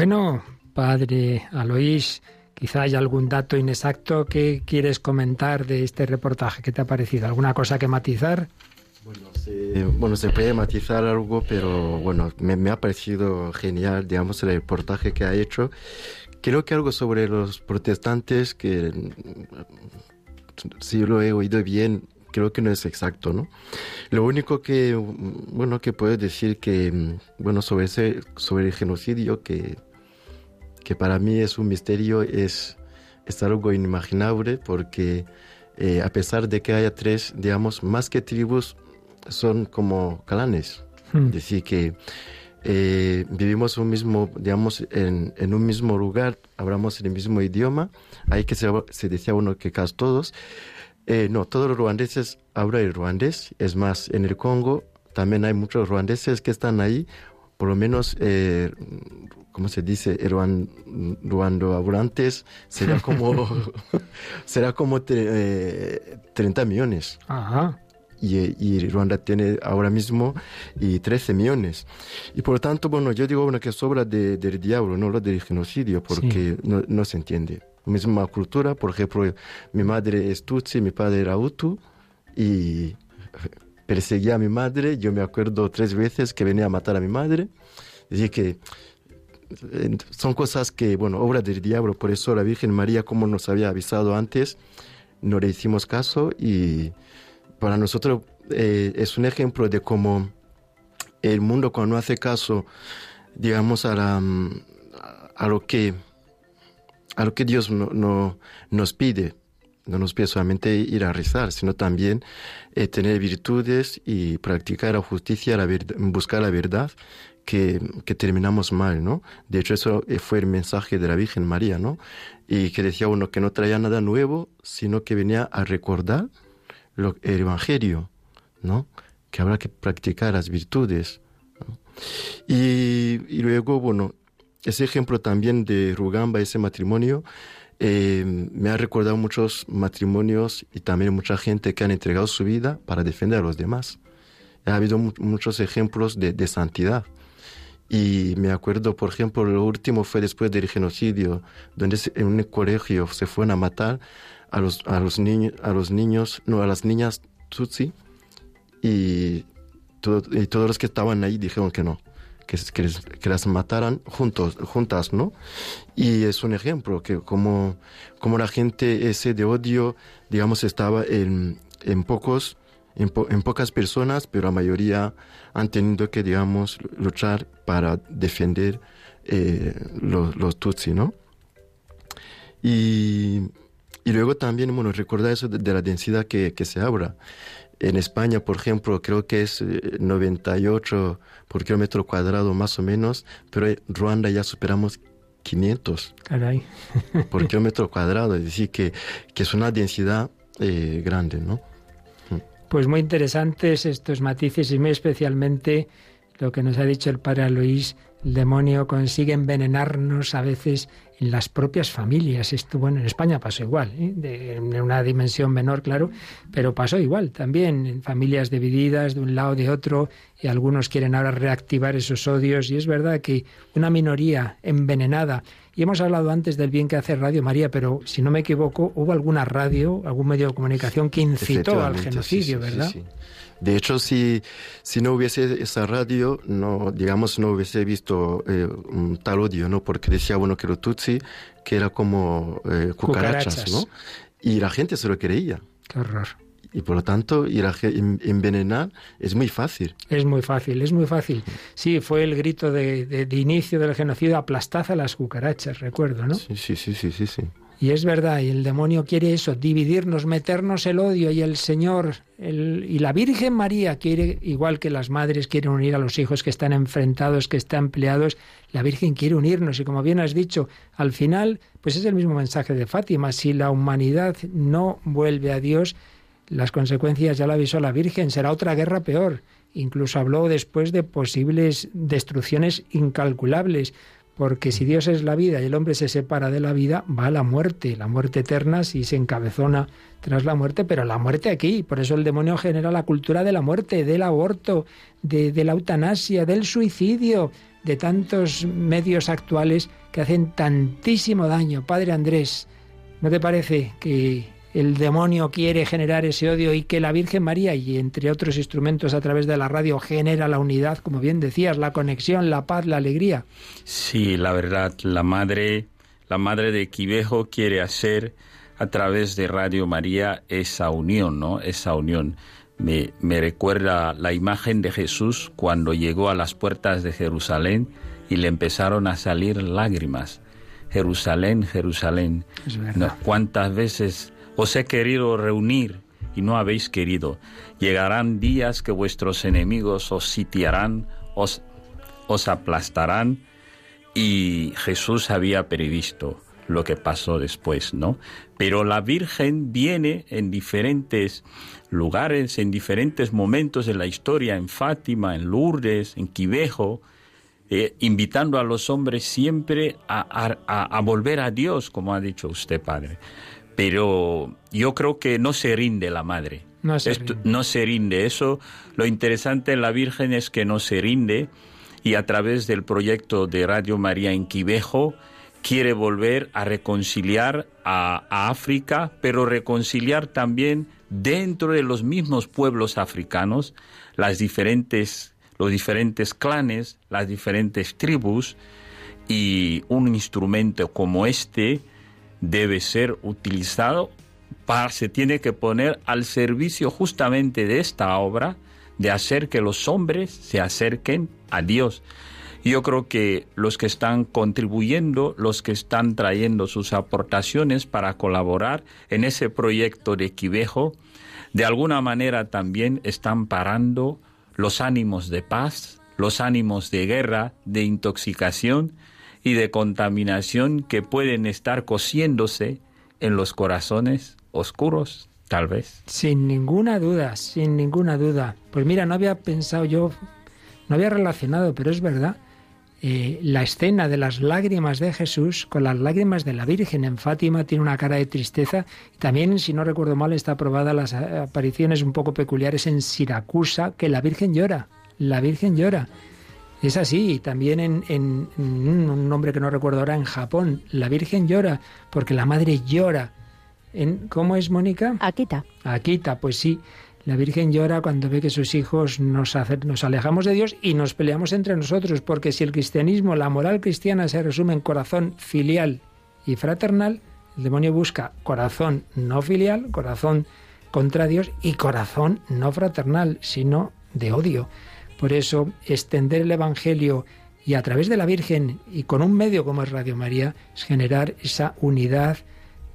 Bueno, padre Aloís, quizá hay algún dato inexacto que quieres comentar de este reportaje. ¿Qué te ha parecido? ¿Alguna cosa que matizar? Bueno, se puede matizar algo, pero bueno, me, ha parecido genial, digamos, el reportaje que ha hecho. Creo que algo sobre los protestantes, que si lo he oído bien, creo que no es exacto, ¿no? Lo único que, bueno, que puedo decir que, bueno, sobre, ese, sobre el genocidio, que, que para mí es un misterio, es, es algo inimaginable, porque eh, a pesar de que haya tres, digamos, más que tribus, son como clanes. Hmm. Es decir, que eh, vivimos un mismo, digamos, en, en, un mismo lugar, hablamos el mismo idioma, ahí que se, se decía uno que casi todos, eh, no, todos los ruandeses hablan el ruandés. Es más, en el Congo también hay muchos ruandeses que están ahí, por lo menos, eh, ¿cómo se dice? Ruan, ruando hablantes *laughs* será como, será como eh, 30 millones. Ajá. Y, y, Ruanda tiene ahora mismo y 13 millones. Y por lo tanto, bueno, yo digo bueno, que es obra de, del diablo, no lo del genocidio, porque sí. no, no se entiende misma cultura. Por ejemplo, mi madre es Tutsi, mi padre era Hutu y perseguía a mi madre. Yo me acuerdo tres veces que venía a matar a mi madre. Así que son cosas que, bueno, obra del diablo. Por eso la Virgen María, como nos había avisado antes, no le hicimos caso y para nosotros eh, es un ejemplo de cómo el mundo cuando hace caso, digamos, a, la, lo que a lo que Dios no, no, nos pide. No nos pide solamente ir a rezar, sino también eh, tener virtudes y practicar la justicia, la buscar la verdad, que, terminamos mal, ¿no? De hecho, eso fue el mensaje de la Virgen María, ¿no? Y que decía uno que no traía nada nuevo, sino que venía a recordar lo, el Evangelio, ¿no? Que habrá que practicar las virtudes. Y, luego, bueno, ese ejemplo también de Rugamba, ese matrimonio, eh, me ha recordado muchos matrimonios y también mucha gente que han entregado su vida para defender a los demás. Ha habido mu muchos ejemplos de, santidad. Y me acuerdo, por ejemplo, lo último fue después del genocidio, donde en un colegio se fueron a matar a los, a los, niños, a los niños, no, a las niñas Tutsi, y, todo, y todos los que estaban ahí dijeron que no que, que, que, las mataran juntos, juntas, ¿no? Y es un ejemplo que como, como la gente ese de odio, digamos, estaba en, en pocos, en, po, en, pocas personas, pero la mayoría han tenido que, digamos, luchar para defender eh, los, los Tutsi, ¿no? Y, y luego también, bueno, recordar eso de, de la densidad que, que se habla. En España, por ejemplo, creo que es 98 por kilómetro cuadrado más o menos, pero en Ruanda ya superamos 500 Caray. por kilómetro cuadrado, es decir, que, que es una densidad eh, grande, ¿no? Pues muy interesantes estos matices y muy especialmente lo que nos ha dicho el padre Luis, el demonio consigue envenenarnos a veces en las propias familias. Esto, bueno, en España pasó igual, ¿eh? de, en una dimensión menor, claro, pero pasó igual también en familias divididas de un lado de otro y algunos quieren ahora reactivar esos odios y es verdad que una minoría envenenada y hemos hablado antes del bien que hace Radio María, pero si no me equivoco, hubo alguna radio, algún medio de comunicación que incitó al genocidio, sí, sí, ¿verdad? sí. De hecho, si, si no hubiese esa radio, no, digamos, no hubiese visto eh, un tal odio, ¿no? Porque decía uno que los Tutsi, que era como eh, cucarachas, Cucarachas. ¿no? Y la gente se lo creía. Qué horror. Y por lo tanto, ir a envenenar es muy fácil. Es muy fácil, es muy fácil. Sí, fue el grito de, de- de inicio del genocidio, aplastad a las cucarachas, recuerdo, ¿no? Sí, sí, sí, sí, sí. sí. Y es verdad, y el demonio quiere eso, dividirnos, meternos el odio, y el Señor el- y la Virgen María quiere, igual que las madres quieren unir a los hijos que están enfrentados, que están peleados, la Virgen quiere unirnos. Y como bien has dicho, al final, pues es el mismo mensaje de Fátima, si la humanidad no vuelve a Dios, las consecuencias ya lo avisó la Virgen, será otra guerra peor. Incluso habló después de posibles destrucciones incalculables, porque si Dios es la vida y el hombre se separa de la vida, va a la muerte, la muerte eterna si se encabezona tras la muerte, pero la muerte aquí. Por eso el demonio genera la cultura de la muerte, del aborto, de, de la eutanasia, del suicidio, de tantos medios actuales que hacen tantísimo daño. Padre Andrés, ¿no te parece que el demonio quiere generar ese odio y que la Virgen María y entre otros instrumentos a través de la radio genera la unidad, como bien decías, la conexión, la paz, la alegría? Sí, la verdad, la madre, la madre de Quivejo quiere hacer a través de Radio María esa unión, ¿no? Esa unión. Me, me recuerda la imagen de Jesús cuando llegó a las puertas de Jerusalén y le empezaron a salir lágrimas. Jerusalén, Jerusalén. Es ¿no? ¿Cuántas veces os he querido reunir y no habéis querido? Llegarán días que vuestros enemigos os sitiarán, os, os aplastarán y Jesús había previsto lo que pasó después, ¿no? Pero la Virgen viene en diferentes lugares, en diferentes momentos de la historia, en Fátima, en Lourdes, en Quivejo, eh, invitando a los hombres siempre a, a- volver a Dios, como ha dicho usted, Padre. Pero yo creo que no se rinde la Madre. No se Esto- rinde. no se rinde. Eso, lo interesante en la Virgen es que no se rinde y a través del proyecto de Radio María en Quivejo quiere volver a reconciliar a, a África, pero reconciliar también dentro de los mismos pueblos africanos las diferentes, los diferentes clanes, las diferentes tribus y un instrumento como este debe ser utilizado para, se tiene que poner al servicio justamente de esta obra, de hacer que los hombres se acerquen a Dios. Yo creo que los que están contribuyendo, los que están trayendo sus aportaciones para colaborar en ese proyecto de Quivejo, de alguna manera también están parando los ánimos de paz, los ánimos de guerra, de intoxicación y de contaminación que pueden estar cosiéndose en los corazones oscuros, tal vez. Sin ninguna duda, sin ninguna duda. Pues mira, no había pensado yo, no había relacionado, pero es verdad, eh, la escena de las lágrimas de Jesús con las lágrimas de la Virgen en Fátima tiene una cara de tristeza. Y también, si no recuerdo mal, está aprobada las apariciones un poco peculiares en Siracusa, que la Virgen llora, la Virgen llora. Es así, también en, en- en un nombre que no recuerdo ahora, en Japón, la Virgen llora, porque la Madre llora. En, ¿Cómo es, Mónica? Akita. Akita, pues sí. La Virgen llora cuando ve que sus hijos nos, hace- nos alejamos de Dios y nos peleamos entre nosotros, porque si el cristianismo, la moral cristiana se resume en corazón filial y fraternal, el demonio busca corazón no filial, corazón contra Dios y corazón no fraternal, sino de odio. Por eso, extender el Evangelio y a través de la Virgen y con un medio como es Radio María, es generar esa unidad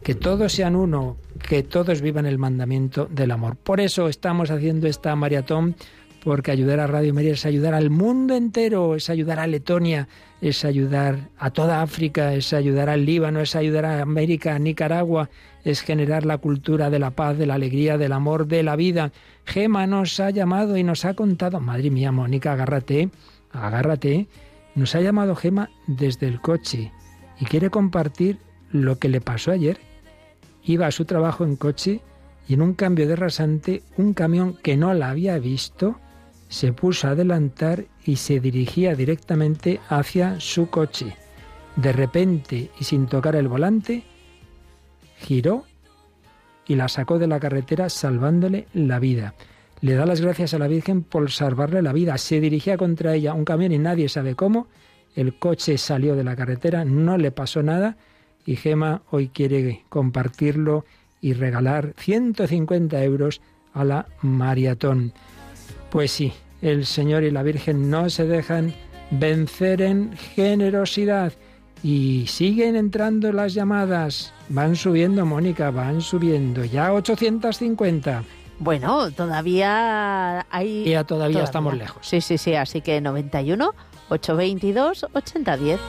que todos sean uno, que todos vivan el mandamiento del amor. Por eso estamos haciendo esta maratón porque ayudar a Radio María es ayudar al mundo entero, es ayudar a Letonia, es ayudar a toda África, es ayudar al Líbano, es ayudar a América, a Nicaragua, es generar la cultura de la paz, de la alegría, del amor, de la vida. Gema nos ha llamado y nos ha contado, madre mía, Mónica, agárrate, agárrate, nos ha llamado Gema desde el coche y quiere compartir lo que le pasó ayer. Iba a su trabajo en coche y en un cambio de rasante un camión que no la había visto se puso a adelantar y se dirigía directamente hacia su coche. De repente y sin tocar el volante, giró y la sacó de la carretera salvándole la vida. Le da las gracias a la Virgen por salvarle la vida. Se dirigía contra ella un camión y nadie sabe cómo. El coche salió de la carretera, no le pasó nada y Gema hoy quiere compartirlo y regalar 150 euros a la maratón. Pues sí, el Señor y la Virgen no se dejan vencer en generosidad y siguen entrando las llamadas. Van subiendo, Mónica, van subiendo. Ya 850. Bueno, todavía hay... Ya todavía, estamos lejos. Sí, sí, sí, así que 91 822 8010.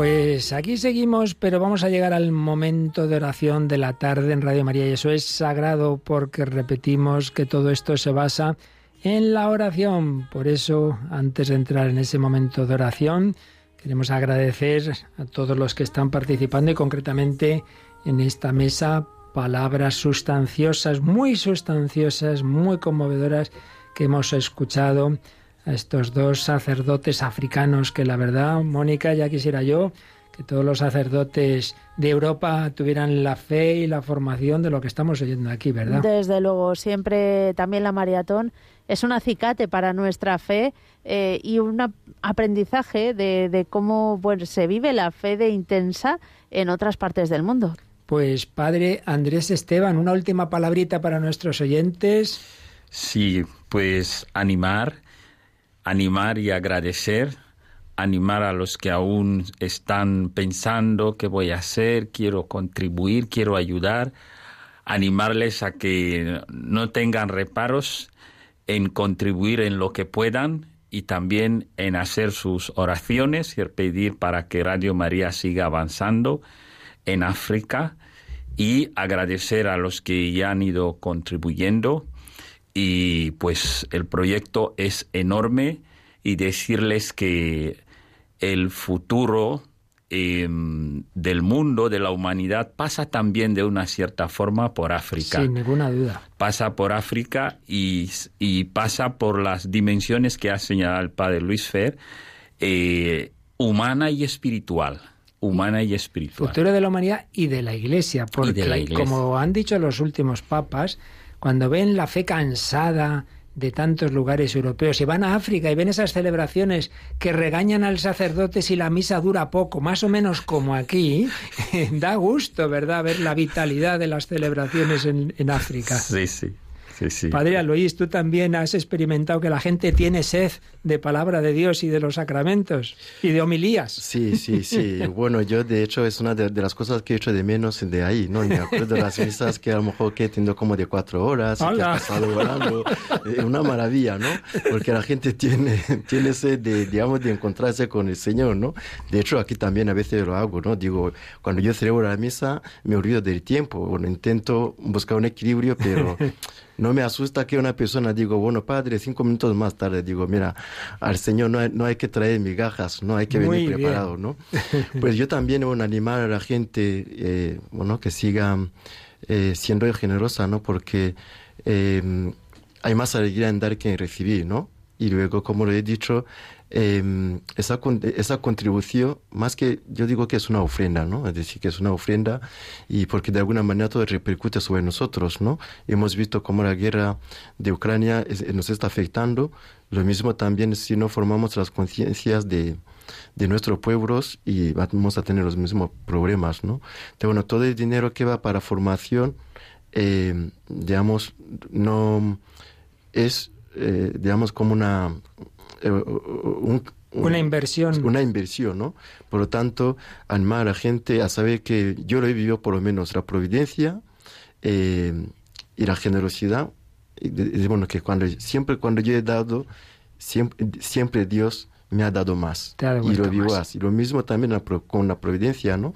Pues aquí seguimos, pero vamos a llegar al momento de oración de la tarde en Radio María y eso es sagrado porque repetimos que todo esto se basa en la oración. Por eso, antes de entrar en ese momento de oración, queremos agradecer a todos los que están participando y concretamente en esta mesa palabras sustanciosas, muy sustanciosas, muy conmovedoras que hemos escuchado a estos dos sacerdotes africanos que la verdad, Mónica, ya quisiera yo que todos los sacerdotes de Europa tuvieran la fe y la formación de lo que estamos oyendo aquí, ¿verdad? Desde luego, siempre también la maratón es un acicate para nuestra fe eh, y un ap- aprendizaje de, de cómo se vive la fe de intensa en otras partes del mundo. Pues padre Andrés Esteban, una última palabrita para nuestros oyentes. Sí, pues animar, animar y agradecer, animar a los que aún están pensando qué voy a hacer, quiero contribuir, quiero ayudar, animarles a que no tengan reparos en contribuir en lo que puedan y también en hacer sus oraciones y pedir para que Radio María siga avanzando en África y agradecer a los que ya han ido contribuyendo y pues el proyecto es enorme y decirles que el futuro eh, del mundo, de la humanidad, pasa también de una cierta forma por África. Sin ninguna duda. Pasa por África y, y pasa por las dimensiones que ha señalado el padre Luis Fer, eh, humana y espiritual. Humana y espiritual. Futuro de la humanidad y de la Iglesia, porque de la Iglesia. como han dicho los últimos papas, cuando ven la fe cansada de tantos lugares europeos y van a África y ven esas celebraciones que regañan al sacerdote si la misa dura poco, más o menos como aquí, *laughs* da gusto, ¿verdad?, ver la vitalidad de las celebraciones en, en África. Sí, sí. Padre Luis, tú también has experimentado que la gente tiene sed de palabra de Dios y de los sacramentos y de homilías. Sí, sí, sí. *laughs* bueno, yo de hecho es una de, las cosas que he hecho de menos de ahí, ¿no? Me acuerdo de las misas que a lo mejor que he tenido como de cuatro horas, y que has pasado orando. Eh, una maravilla, ¿no? Porque la gente tiene, tiene sed de, digamos, de encontrarse con el Señor, ¿no? De hecho, aquí también a veces lo hago, ¿no? Digo, cuando yo celebro la misa, me olvido del tiempo. Bueno, intento buscar un equilibrio, pero *laughs* no me asusta que una persona digo, bueno, padre, cinco minutos más tarde digo, mira, al Señor no hay, no hay que traer migajas, no hay que venir preparado, ¿no? *laughs* pues yo también voy a animar a la gente, eh, bueno, que siga eh, siendo generosa, ¿no? Porque eh, hay más alegría en dar que en recibir, ¿no? Y luego, como lo he dicho, eh, esa, esa contribución, más que yo digo que es una ofrenda, ¿no? Es decir, que es una ofrenda y porque de alguna manera todo repercute sobre nosotros, ¿no? Hemos visto cómo la guerra de Ucrania nos está afectando. Lo mismo también si no formamos las conciencias de, de nuestros pueblos y vamos a tener los mismos problemas, ¿no? Entonces, bueno, todo el dinero que va para formación, eh, digamos, no es eh, digamos, como una... Eh, una inversión. Una inversión, ¿no? Por lo tanto, animar a la gente a saber que yo lo he vivido por lo menos la providencia eh, y la generosidad. Y, bueno, que cuando, siempre cuando yo he dado, siempre, siempre Dios me ha dado más. y lo vivo así. Lo mismo también con la providencia, ¿no?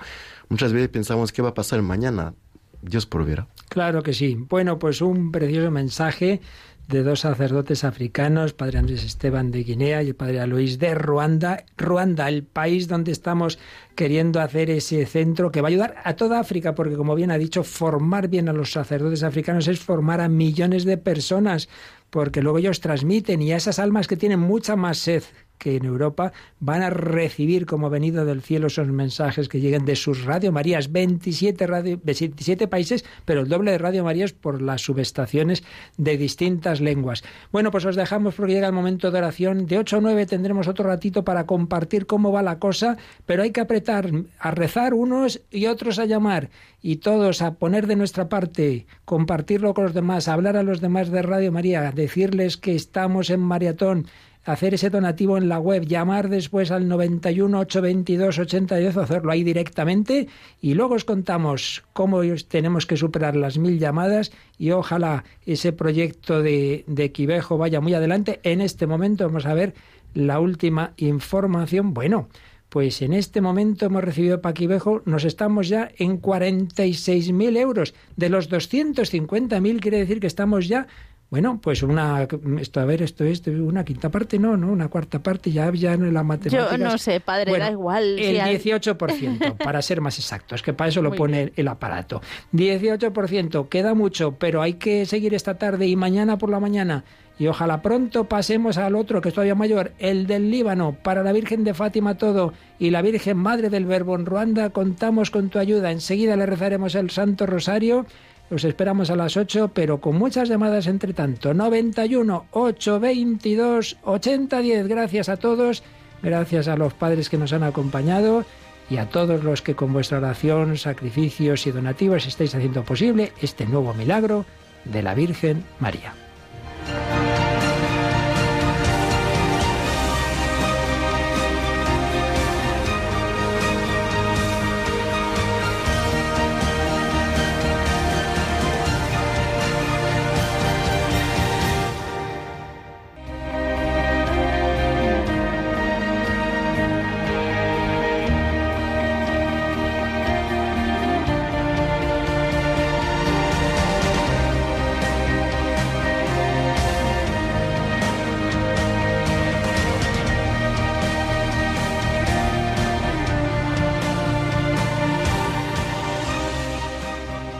Muchas veces pensamos qué va a pasar mañana. Dios proveerá. Claro que sí. Bueno, pues un precioso mensaje de dos sacerdotes africanos, Padre Andrés Esteban de Guinea y el Padre Alois de Ruanda. Ruanda, el país donde estamos queriendo hacer ese centro que va a ayudar a toda África, porque como bien ha dicho, formar bien a los sacerdotes africanos es formar a millones de personas, porque luego ellos transmiten y a esas almas que tienen mucha más sed que en Europa van a recibir como venido del cielo esos mensajes que lleguen de sus Radio Marías, 27, radio, 27 países, pero el doble de Radio Marías por las subestaciones de distintas lenguas. Bueno, pues os dejamos porque llega el momento de oración. De 8 a 9 tendremos otro ratito para compartir cómo va la cosa, pero hay que apretar a rezar unos y otros a llamar y todos a poner de nuestra parte, compartirlo con los demás, hablar a los demás de Radio María, decirles que estamos en maratón hacer ese donativo en la web, llamar después al 91 822 8010 o hacerlo ahí directamente y luego os contamos cómo tenemos que superar las mil llamadas y ojalá ese proyecto de, Quivejo vaya muy adelante. En este momento vamos a ver la última información. Bueno, pues en este momento hemos recibido Paquivejo, nos estamos ya en 46.000 euros. De los 250.000 quiere decir que estamos ya bueno, pues una, esto, a ver, esto es una quinta parte, no, no, una cuarta parte, ya, ya en la matemática. Yo no sé, padre, da igual. El 18%, *laughs* para ser más exactos, que para eso lo pone el aparato. 18%, queda mucho, pero hay que seguir esta tarde y mañana por la mañana. Y ojalá pronto pasemos al otro, que es todavía mayor, el del Líbano, para la Virgen de Fátima todo, y la Virgen Madre del Verbo en Ruanda, contamos con tu ayuda. Enseguida le rezaremos el Santo Rosario os esperamos a las 8, pero con muchas llamadas entre tanto. 91 822 8010. Gracias a todos, gracias a los padres que nos han acompañado y a todos los que con vuestra oración, sacrificios y donativos estáis haciendo posible este nuevo milagro de la Virgen María.